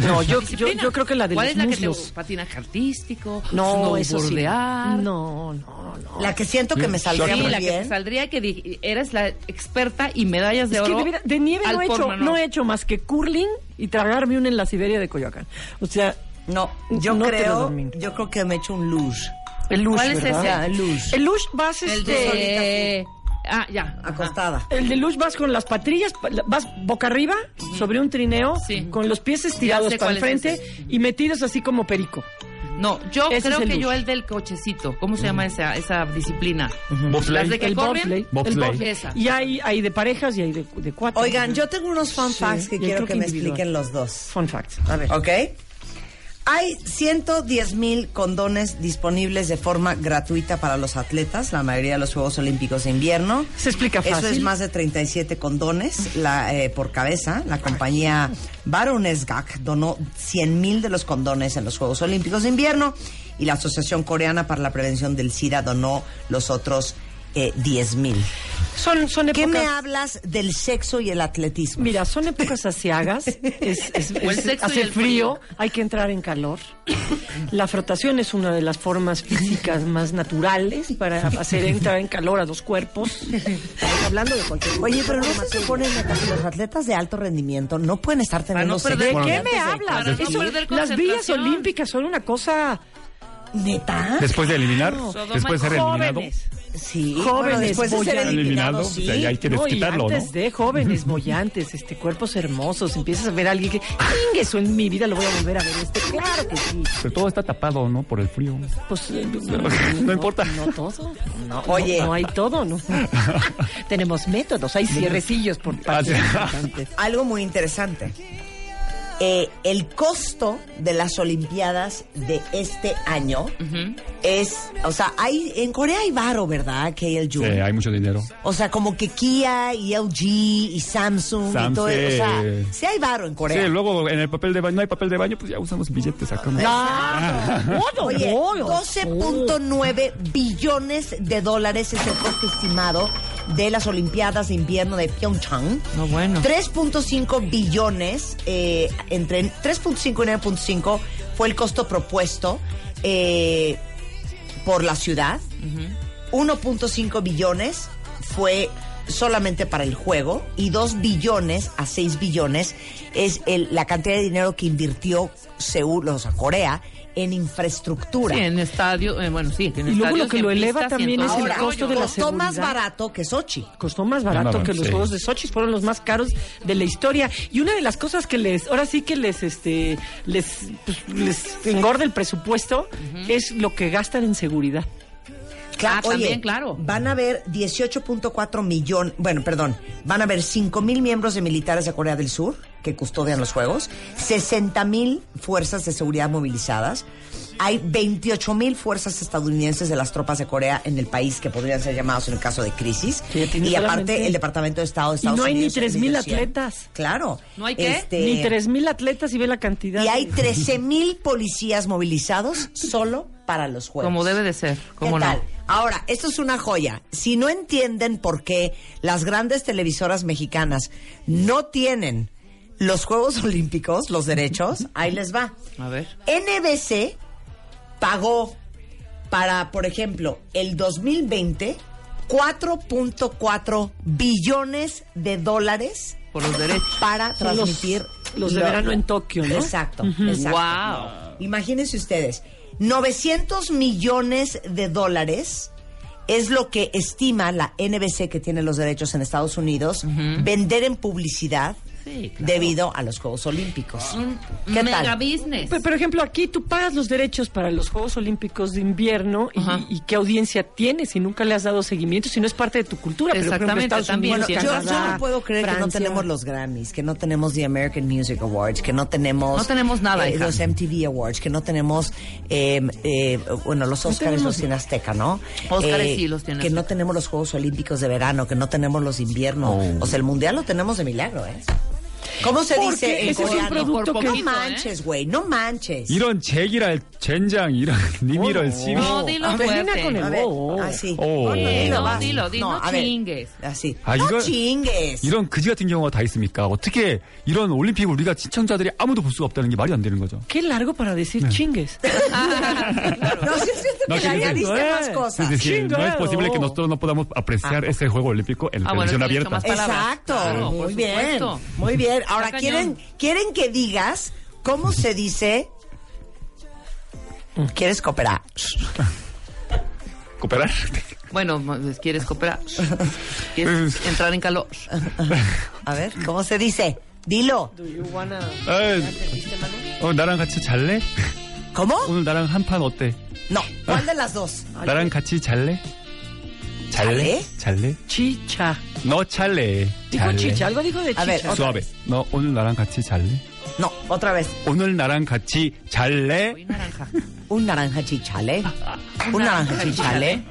No, yo, yo, yo creo que la de ¿Cuál los es la que te patinaje artístico? No, eso sí. No, no, no. La que siento que me saldría Sí, muy la que te saldría que eres la experta y medallas de Es que oro. de, nieve no he, hecho, no he hecho más que curling y tragarme una en la Siberia de Coyoacán. O sea, No, yo No creo, yo creo que me he hecho un luge. El lush, ¿Cuál es ¿verdad? ese? Ya, el luge. El lush vas El este, de... Ah, ya. ajá. Acostada. El de lush vas con las patrillas, pa- vas boca arriba sobre un trineo, Sí. con los pies estirados para el cuál es frente y metidos así como perico. No, yo Ese creo que yo el del cochecito. ¿Cómo se llama esa, esa disciplina? Bobsleigh. Las de que el corren. el. Y hay, hay de parejas y hay de, de cuatro. Oigan, yo tengo unos fun Sí, facts que quiero que, que me individual. expliquen los dos. Fun facts. A ver. ¿Ok? Hay 110 mil condones disponibles de forma gratuita para los atletas, la mayoría de los Juegos Olímpicos de invierno. Se explica Eso fácil. es más de 37 condones la, eh, por cabeza. La compañía Baronesgak donó 100 mil de los condones en los Juegos Olímpicos de invierno y la Asociación Coreana para la Prevención del SIDA donó los otros eh, 10 mil. Son, son ¿Qué épocas... me hablas del sexo y el atletismo? Mira, son épocas asiagas, es, es- hace el frío, frío. hay que entrar en calor. La frotación es una de las formas físicas más naturales para hacer entrar en calor a dos cuerpos. Estamos hablando de cualquier Oye, pero no se supone que los atletas de alto rendimiento no pueden estar teniendo no sexo ¿De qué me hablas? Eso- las vías concentración. olímpicas son una cosa ¿Neta? Después de eliminar, Sodoma después de ser eliminado, jóvenes. Sí, Jóvenes, bueno, después de ser eliminado, sí. pues ahí hay que No, desquitarlo, ¿no? antes de jóvenes, bollantes, este, cuerpos hermosos, empiezas a ver a alguien que, "Chingue, eso en mi vida lo voy a volver a ver este, claro que sí. pero todo está tapado, ¿no? Por el frío. Pues eh, No importa. No todo. No, Oye. no, no hay todo, ¿no? Tenemos métodos, hay cierrecillos por parte de Ah, cantantes. Algo muy interesante. Eh, el costo de las Olimpiadas de este año es, o sea, hay en Corea hay varo, ¿verdad? Que el Sí, hay mucho dinero. O sea, como que Kia y LG y Samsung y Samsung. todo, o sea, sí hay varo en Corea. Sí, luego en el papel de baño, no hay papel de baño, pues ya usamos billetes, sacamos. Todo, Oye, todo. 12.9 billones de dólares es el costo estimado de las Olimpiadas de invierno de Pyeongchang. No, bueno. 3.5 billones, eh, entre 3.5 y 9.5 fue el costo propuesto eh, por la ciudad. 1.5 billones fue solamente para el juego y 2 billones a 6 billones es el- la cantidad de dinero que invirtió Seúl, o sea, Corea, en infraestructura. Sí, en estadio, eh, bueno, sí. En Y luego lo que lo eleva pistas también es el costo de la Costó más seguridad. barato que Sochi. Costó más barato No, no, que los sí. Juegos de Sochi, fueron los más caros de la historia. Y una de las cosas que les, ahora sí que les, este, les, pues, les engorda el presupuesto es lo que gastan en seguridad. Claro, Ah, también, claro. Van a haber 18.4 millones, bueno, perdón, van a haber 5 mil miembros de militares de Corea del Sur que custodian los Juegos, 60 mil fuerzas de seguridad movilizadas, hay 28 mil fuerzas estadounidenses de las tropas de Corea en el país que podrían ser llamados en el caso de crisis, Sí, y aparte el Departamento de Estado de Y Estados no hay ni Unidos. 3,000 emitió cien. atletas. Claro. ¿No hay qué? Este, Ni tres mil atletas y ve la cantidad. Y hay de- 13 mil policías movilizados solo para los Juegos. Como debe de ser, ¿Qué como no. Ahora, esto es una joya. Si no entienden por qué las grandes televisoras mexicanas no tienen los Juegos Olímpicos, los derechos, ahí les va. A ver. NBC pagó para, por ejemplo, el 2020 4.4 billones de dólares Por los derechos. para Son los- transmitir los de verano en Tokio, ¿no? Exacto, exacto. Wow. Imagínense ustedes, 900 millones de dólares es lo que estima la NBC que tiene los derechos en Estados Unidos vender en publicidad Sí, claro. debido a los Juegos Olímpicos. Un ¿Qué mega tal? business. Pero, por ejemplo, aquí tú pagas los derechos para los Juegos Olímpicos de invierno y, y qué audiencia tienes si nunca le has dado seguimiento, si no es parte de tu cultura. Pero, ejemplo, Exactamente, Estados también, Unidos, sí, Yo, yo no puedo creer que no Francia. tenemos los Grammys, que no tenemos the American Music Awards, que no tenemos... No tenemos nada, eh, los MTV Awards, que no tenemos... eh, eh, bueno, los Oscars tenemos- los tiene Azteca, ¿no? Óscares sí los tiene Que Azteca. no tenemos los Juegos Olímpicos de verano, que no tenemos los de invierno. Oh. O sea, el Mundial lo tenemos de milagro, ¿eh? ¿Cómo se Porque dice en ese es un coreano? producto Por que- no poquito, ¿eh? manches, güey, no manches. 이런 제기랄 젠장 이런 님이럴 심. No, dilo Termina fuerte. con el A ver, oh. ah, sí. Oh. No, no, dilo, No, va. dilo, dilo, no a ver. chingues. Así. 아, no 이거- chingues. 이런 그지 같은 경우가 다 있습니까? 어떻게 이런 올림픽을 우리가 시청자들이 아무도 볼 수가 없다는 게 말이 안 되는 거죠. Qué largo para decir chingues. No, sí, sí, No, te que dice- añadiste eh. más cosas. Es decir, no es posible que Chingado. nosotros no podamos apreciar ese juego olímpico en Ah, bueno, televisión es que le echo abierta. más palabras. Exacto, Claro, por muy bien, supuesto. muy bien. Ahora Está quieren cañón. quieren que digas cómo se dice. ¿Quieres cooperar? ¿Cooperar? Bueno, pues, ¿quieres cooperar? ¿Quieres entrar en calor? A ver, ¿cómo se dice? Dilo. Do you wanna- 아, 어, 나랑 같이 잘래? ¿Cómo? 오늘 나랑 한 판 어때? No. ¿Cuál de las dos? 나랑 같이 잘래? 잘래? 잘래? Chicha. 너 잘래? Dijo 잘래? chicha, algo dijo de chicha. A ver, otra 수아베, 너 오늘 나랑 같이 잘래? No, otra vez. 오늘 나랑 같이 잘래? Un naranja chichale. Un naranja chichale.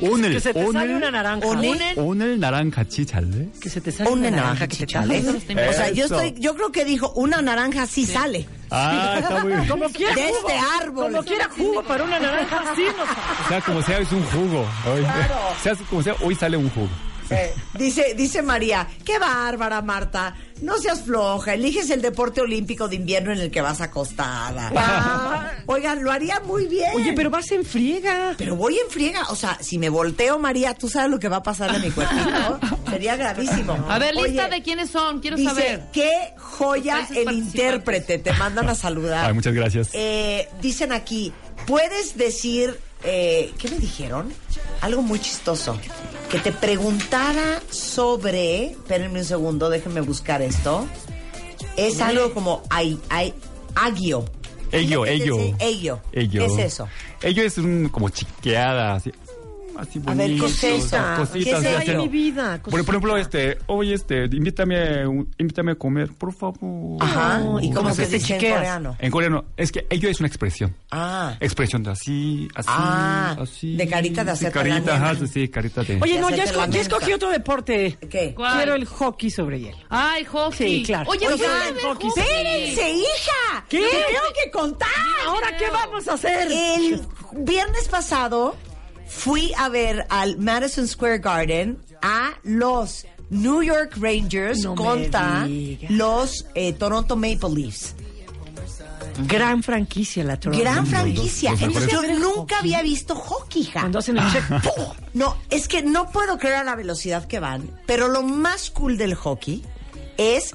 오늘 Que se te sale 오늘 una naranja. 오늘? 오늘 나랑 같이 잘래? Que se te sale Un una naranja naranja que te chichale. sale. O sea, yo Eso. estoy, yo creo que dijo una naranja sí sale. Ah, está muy bien. Como quiera De jugo. este árbol. Como quiera jugo para una naranja, sí nos Sea como sea, es un jugo. Hoy, sea como sea, hoy sale un jugo. Eh, dice, dice María, qué bárbara, Marta. No seas floja, eliges el deporte olímpico de invierno en el que vas acostada. Ah. Oigan, lo haría muy bien. Oye, pero vas en friega. Pero voy en friega. O sea, si me volteo, María, ¿tú sabes lo que va a pasar en mi cuerpito? Sería gravísimo. A ver, lista Oye, de quiénes son, quiero Dice, saber. qué joya el intérprete. Te mandan a saludar. Ay, muchas gracias. Eh, dicen aquí, ¿puedes decir, eh, ¿qué me dijeron? Algo muy chistoso. Que te preguntara sobre, espérenme un segundo, déjenme buscar esto. Es algo como ay, ay, agio. Ello, ello. Ello. Ello. ¿Qué es eso? Ello es un como chiqueada, así. Así A ver, ¿qué es eso? Cositas, ¿Qué es hacen- mi vida. Por, por ejemplo, este, oye, este, invítame, un- invítame a comer, por favor. Ajá. ¿Y cómo como se que te dice en coreano? En coreano, es que ello es una expresión. Ah. Expresión de así, así, Ah, así. de carita de la carita, ajá, sí, carita de. Oye, no, Ya escogí otro deporte. ¿Qué? ¿Cuál? Quiero el hockey sobre hielo. Ay, hockey. Sí, claro. Oye, Oigan, ¿no saben ver hockey. hockey? ¡Espérense, hija! ¿Qué? ¡Te tengo que contar! ¿Ahora qué vamos a hacer? El viernes pasado fui a ver al Madison Square Garden a los New York Rangers No contra los eh, Toronto Maple Leafs. Gran franquicia la Toronto. Gran franquicia. los Entonces, yo nunca había visto hockey, hija. Cuando hacen el check. No, es que no puedo creer a la velocidad que van, pero lo más cool del hockey es,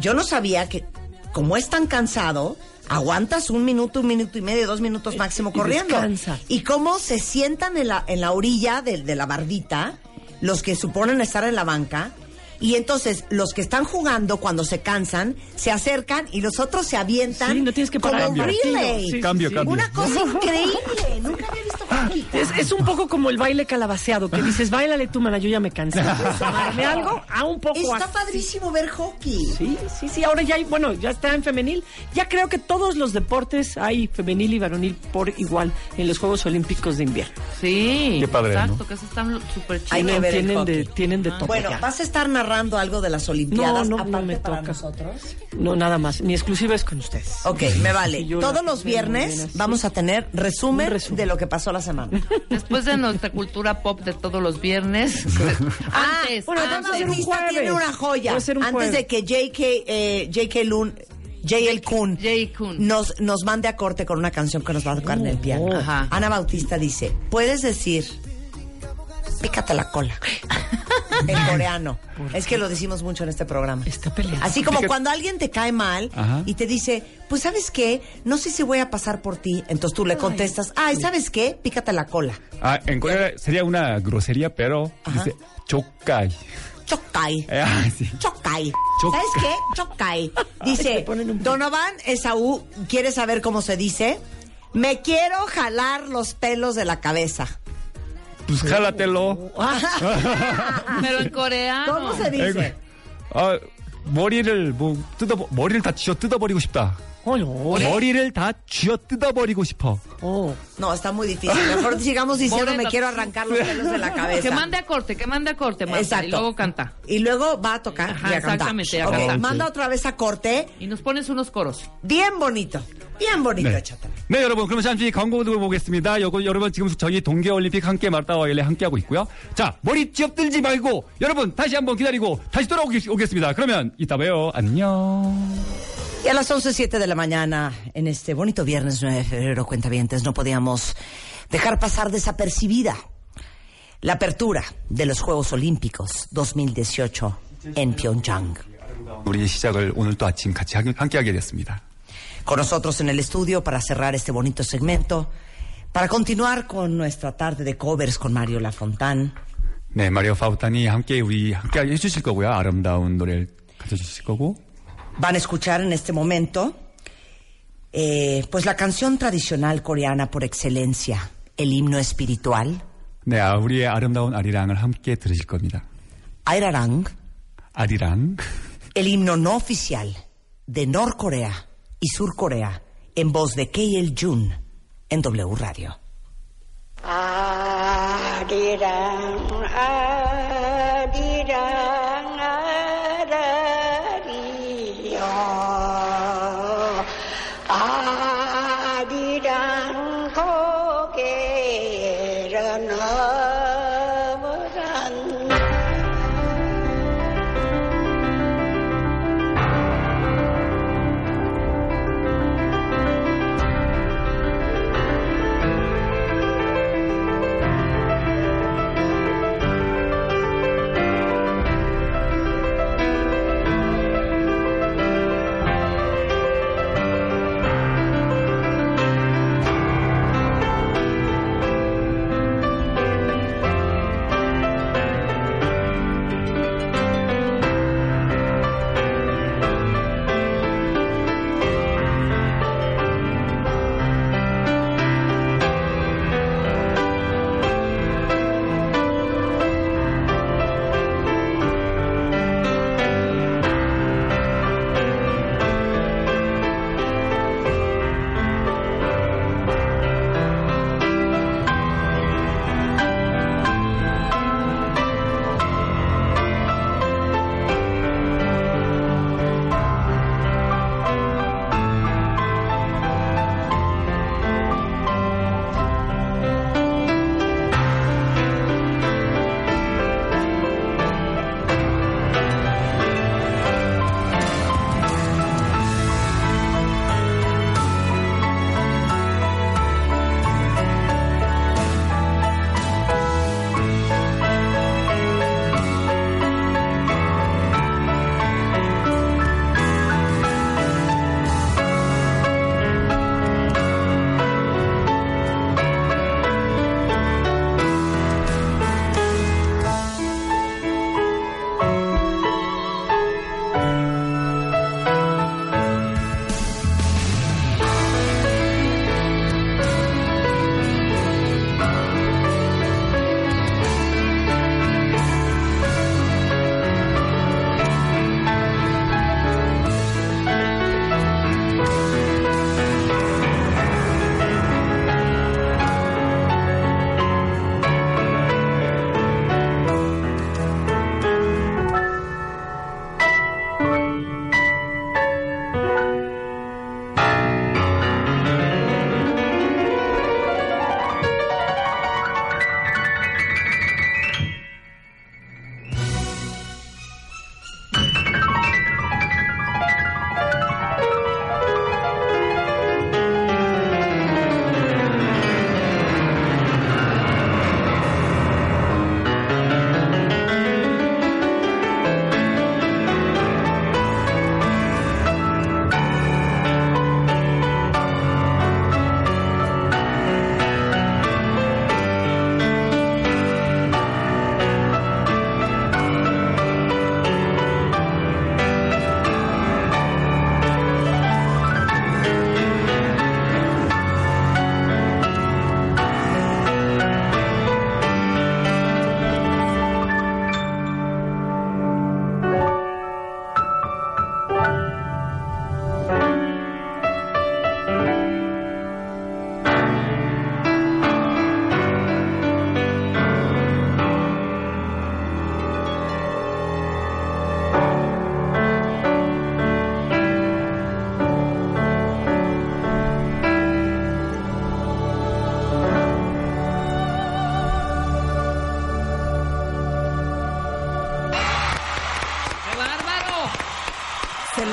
yo no sabía que como es tan cansado, aguantas un minuto, un minuto y medio, dos minutos máximo y corriendo. Y cómo se sientan en la, en la orilla de, de la bardita, los que suponen estar en la banca, y entonces los que están jugando cuando se cansan, se acercan y los otros se avientan Sí, no tienes que parar como el partido. relay. Sí, sí, Cambio, sí. cambio. Una cosa increíble. Nunca había visto hockey. Es, es un poco como el baile calabaceado, que dices, bailale tú, mana, yo ya me cansé. ¿Tomarme algo? A un poco Está así. padrísimo ver hockey. Sí, sí, sí. Ahora ya hay, bueno, ya está en femenil. Ya creo que todos los deportes hay femenil y varonil por igual en los Juegos Olímpicos de invierno. Sí. Qué padre, Exacto, ¿no? que eso están súper Hay chido. que ver el tienen hockey. de, tienen de todo. Bueno, ya. ¿vas a estar narrando algo de las Olimpiadas No, no, no aparte me para toca. nosotros? No, nada más. Mi exclusiva es con ustedes. Ok, me vale. Todos los viernes vamos a tener resumen. de lo que pasó la semana. Después de nuestra cultura pop de todos los viernes. Ah, antes, bueno, antes. vamos a hacer un Bautista tiene jueves. una joya. Un Antes jueves. de que JK, eh, JK Loon, JL Kun, J. Kun. Nos, nos mande a corte con una canción que nos va a tocar en el piano. Oh. Ajá. Ana Bautista dice, puedes decir, pícate la cola. en coreano. Es que lo decimos mucho en este programa. Está peleando. Así como Fíjate- cuando alguien te cae mal Ajá. y te dice, pues sabes qué, no sé si voy a pasar por ti. Entonces tú le contestas, ay, ¿sabes qué? Pícate la cola. Ah, en Corea sería una grosería, pero Ajá. dice chokkai. Chocay. Eh, ah, sí. Chocay. Choc- ¿Sabes qué? Chocay. Dice, Donovan Esaú, ¿quieres saber cómo se dice? Me quiero jalar los pelos de la cabeza. Pues jálatelo. Pero en coreano. ¿Cómo se dice? 아, 머리를 뭐 뜯어 머리를 다 쥐어 뜯어버리고 싶다. Oh. 머리를 다 쥐어 뜯어버리고 싶어. Oh. No, está muy difícil. Mejor sigamos diciendo, me quiero arrancar los pelos de la cabeza. Que mande a corte, que mande a corte, Marta, Exacto. y luego canta. Y luego va a tocar Ajá, y a cantar. exactamente, y a cantar. Manda otra vez a corte. Y nos pones unos coros. Bien bonito. Bien bonito, 네. échatelo. 네, 여러분, 그럼 잠시 광고 듣고 보겠습니다. 요거, 여러분, 지금 저희 동계올림픽 함께 말다와일에 함께하고 있고요. 자, 머리 쥐어들지 말고, 여러분, 다시 한번 기다리고, 다시 돌아오겠습니다. 그러면 이따 봬요. 안녕. Y a las 11.07 de la mañana, en este bonito viernes 9 de febrero, cuentavientes, no podíamos dejar pasar desapercibida la apertura de los Juegos Olímpicos 2018 en Pyeongchang. 우리의 시작을 오늘 또 아침 같이 함께- 함께하게 됐습니다. Con nosotros en el estudio para cerrar este bonito segmento, para continuar con nuestra tarde de covers con Mario Lafontán. 네, 마리오 파우탄이 함께 우리 함께 해주실 거고요. 아름다운 노래를 가져주실 거고. Van a escuchar en este momento, eh, pues la canción tradicional coreana por excelencia, el himno espiritual, 네, 아, 우리의 아름다운 아리랑을 함께 들으실 겁니다. Airarang, 아리랑. el himno no oficial, de Norcorea y Surcorea en voz de KL Jun en W Radio. 아리랑 아리랑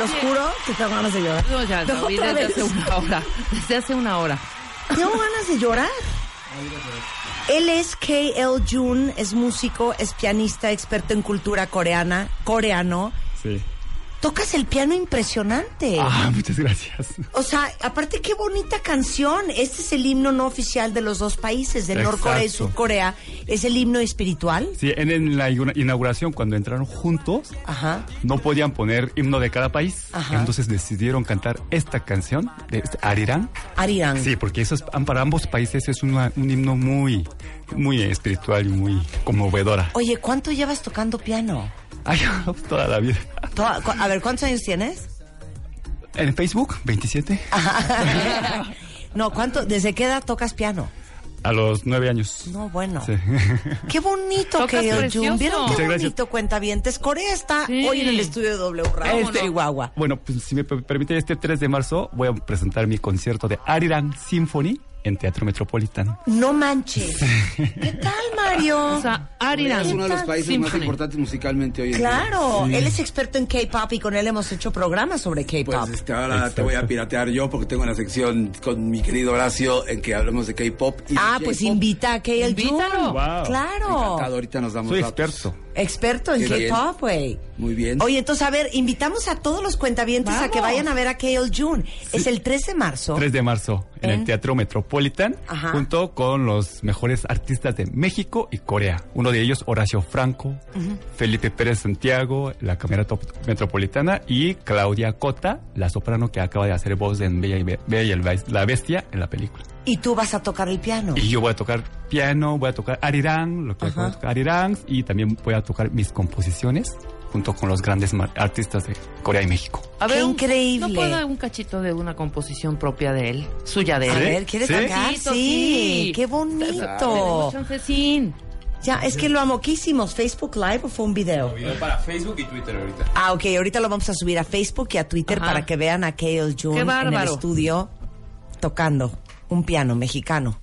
los juro que tengo ganas de llorar. No, ya, No, lo vi otra desde vez. hace una hora. Desde hace una hora. Tengo ganas de llorar. Él es KL Jun, es músico, es pianista, experto en cultura coreana, coreano. Sí. Tocas el piano impresionante. Ah, muchas gracias. O sea, aparte qué bonita canción. Este es el himno no oficial de los dos países, de Norcorea y. Surcorea. Es el himno espiritual. Sí, en, en la inaugura- inauguración, cuando entraron juntos, Ajá. no podían poner himno de cada país. Ajá. Entonces decidieron cantar esta canción de este Arirán. Arirán. Sí, porque eso es, para ambos países es una- un himno muy, muy espiritual y muy conmovedora. Oye, ¿cuánto llevas tocando piano? Ay, toda la vida. Toda- a ver, ¿cuántos años tienes? En Facebook, 27. no, ¿cuánto? ¿Desde qué edad tocas piano? A los nueve años. No, bueno. Sí. Qué bonito Tocas que precioso. Jun. ¿Vieron qué Muchas gracias. bonito cuentavientes? Corea está Sí. hoy en el estudio de W Radio Este- Chihuahua. Bueno, pues si me per- permite, este 3 de marzo voy a presentar mi concierto de Arirang Symphony en Teatro Metropolitan. No manches. ¿Qué tal, Mario? O sea, Ariran. Es uno de los países más Symphony. importantes musicalmente hoy en día. Claro, Sí. él es experto en K-pop y con él hemos hecho programas sobre K-pop. Pues este, ahora te Exacto. voy a piratear yo porque tengo una sección con mi querido Horacio en que hablamos de K-pop. ah, pues invita a KL Invítalo. Wow. Claro. Encantado, ahorita nos damos Soy datos. experto. Experto en. K-pop, güey. Muy bien. Oye, entonces, a ver, invitamos a todos los cuentavientes a que vayan a ver a Kale Jun. Es el 3 de marzo. 3 de marzo en ¿En? el Teatro Metropolitan, Ajá. junto con los mejores artistas de México y Corea. Uno de ellos, Horacio Franco, Felipe Pérez Santiago, la Cámara Top- Metropolitana, y Claudia Cota, la soprano que acaba de hacer voz en Bella y, Be- Bella y el la Bestia en la película. Y tú vas a tocar el piano. Y yo voy a tocar piano, voy a tocar arirang, lo que voy a tocar arirang, y también voy a tocar mis composiciones junto con los grandes artistas de Corea y México. A Qué un- increíble. ¿No puedo dar un cachito de una composición propia de él? Suya de A él. ver, ¿quieres ¿Sí? tocar? Tantito, Sí, qué bonito. chancecín. Ya, es que lo amo. ¿Qué hicimos? ¿Facebook Live o fue un video? para Facebook y Twitter ahorita. Ah, ok, ahorita lo vamos a subir a Facebook y a Twitter Ajá. para que vean a Kale Jun Qué en el estudio tocando un piano mexicano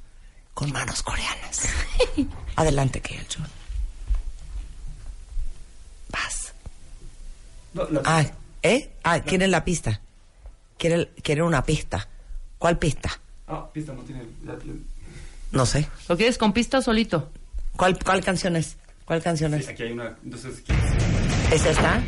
con manos coreanas. Adelante, Kale Jun. Vas. Ah, ¿eh? Ah, quieren la pista. Quieren, quieren una pista. ¿Cuál pista? Ah, pista no tiene... No sé. ¿Lo quieres con pista o solito? ¿Cuál, cuál canción es? ¿Cuál canción es? Aquí hay una... Entonces, ¿Es esta?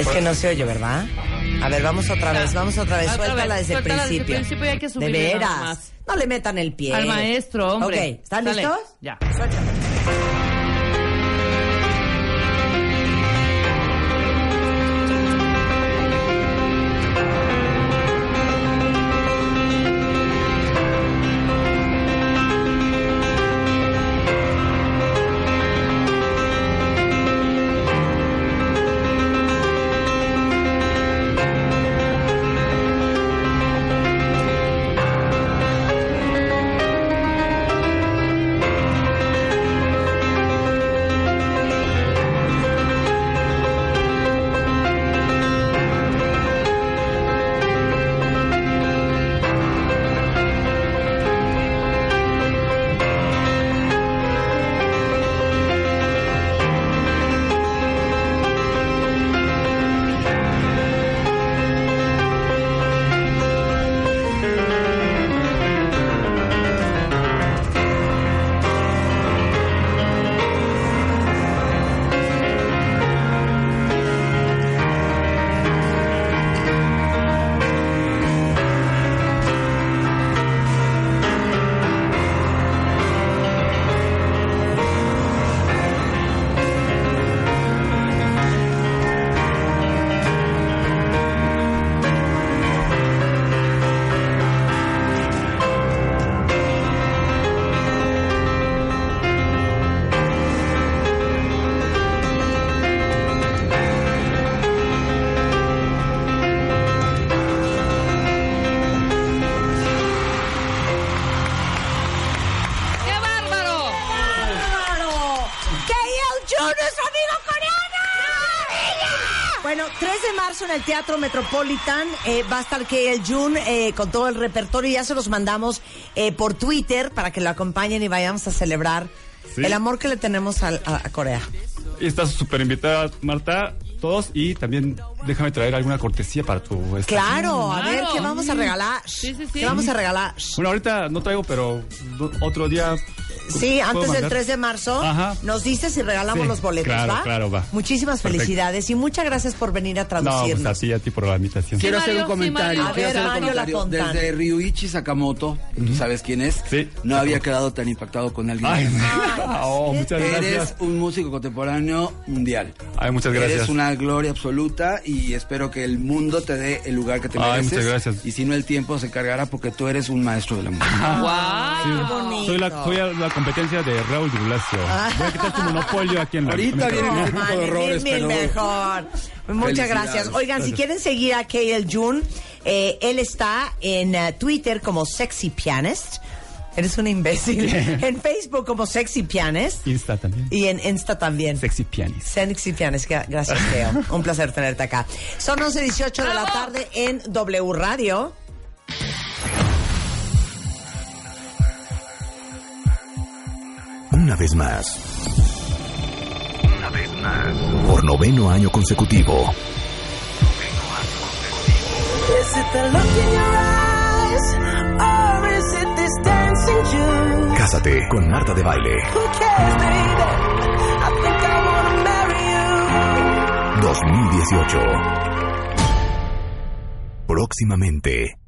Es que no se oye, ¿verdad? A ver, vamos otra vez, vamos otra vez. Otra Suéltala vez, desde el suéltala desde el principio. principio y hay que De subirle nada veras. más. No le metan el pie. Al maestro, hombre. Ok, ¿están Sale. listos? Ya. Suéltala. Teatro Metropolitan eh, va a estar Kale Jun eh, con todo el repertorio. Ya se los mandamos eh, por Twitter para que lo acompañen y vayamos a celebrar Sí. el amor que le tenemos al- a, a Corea. Y estás súper invitada, Marta, todos. Y también déjame traer alguna cortesía para tu... estación. Claro, a ver. ¿qué vamos a regalar? Sí, sí, sí. ¿Qué vamos a regalar? Bueno, ahorita no traigo, pero otro día Sí, ¿Puedo antes del mandar? 3 de marzo Ajá. nos dices y regalamos Sí, los boletos, claro, ¿va? claro, va. Muchísimas Perfecto. felicidades y muchas gracias por venir a No, pues traducirnos. a ti, a ti por la invitación. Quiero hacer un Mario, sí, comentario. Quiero A ver, hacer un Mario comentario. Lafontana. Desde Ryuichi Sakamoto, tú sabes quién es, Sí. no había quedado tan impactado con alguien. Ay, Ay, oh, muchas Eres gracias. un músico contemporáneo mundial. Ay, muchas gracias. Eres una gloria absoluta y espero que el mundo te dé el lugar que te Ay, mereces. muchas gracias. Y si no, el tiempo se cargará porque tú eres un maestro de la música. Bonito. Soy la, soy la competencia de Raúl Blasio. Voy a quitar tu monopolio aquí en la Ahorita viene ese tipo de man, errores, mil pero- mejor. Muchas gracias. Oigan, si quieren seguir a KL Jun, eh, él está en eh, Twitter como Sexy Pianist. Eres un imbécil. en Facebook como Sexy Pianist. Insta también. Y en Insta también. Sexy pianist. Sexy Pianist. Gra- Gracias, Teo. Un placer tenerte acá. Son 11.18 de la tarde en W Radio. Una vez más. Una vez más. Por noveno año consecutivo. Is it the look in your eyes? Or is it this dancing June? Cásate con Marta de Baile. Who cares, baby? I think I wanna marry you. 2018. Próximamente.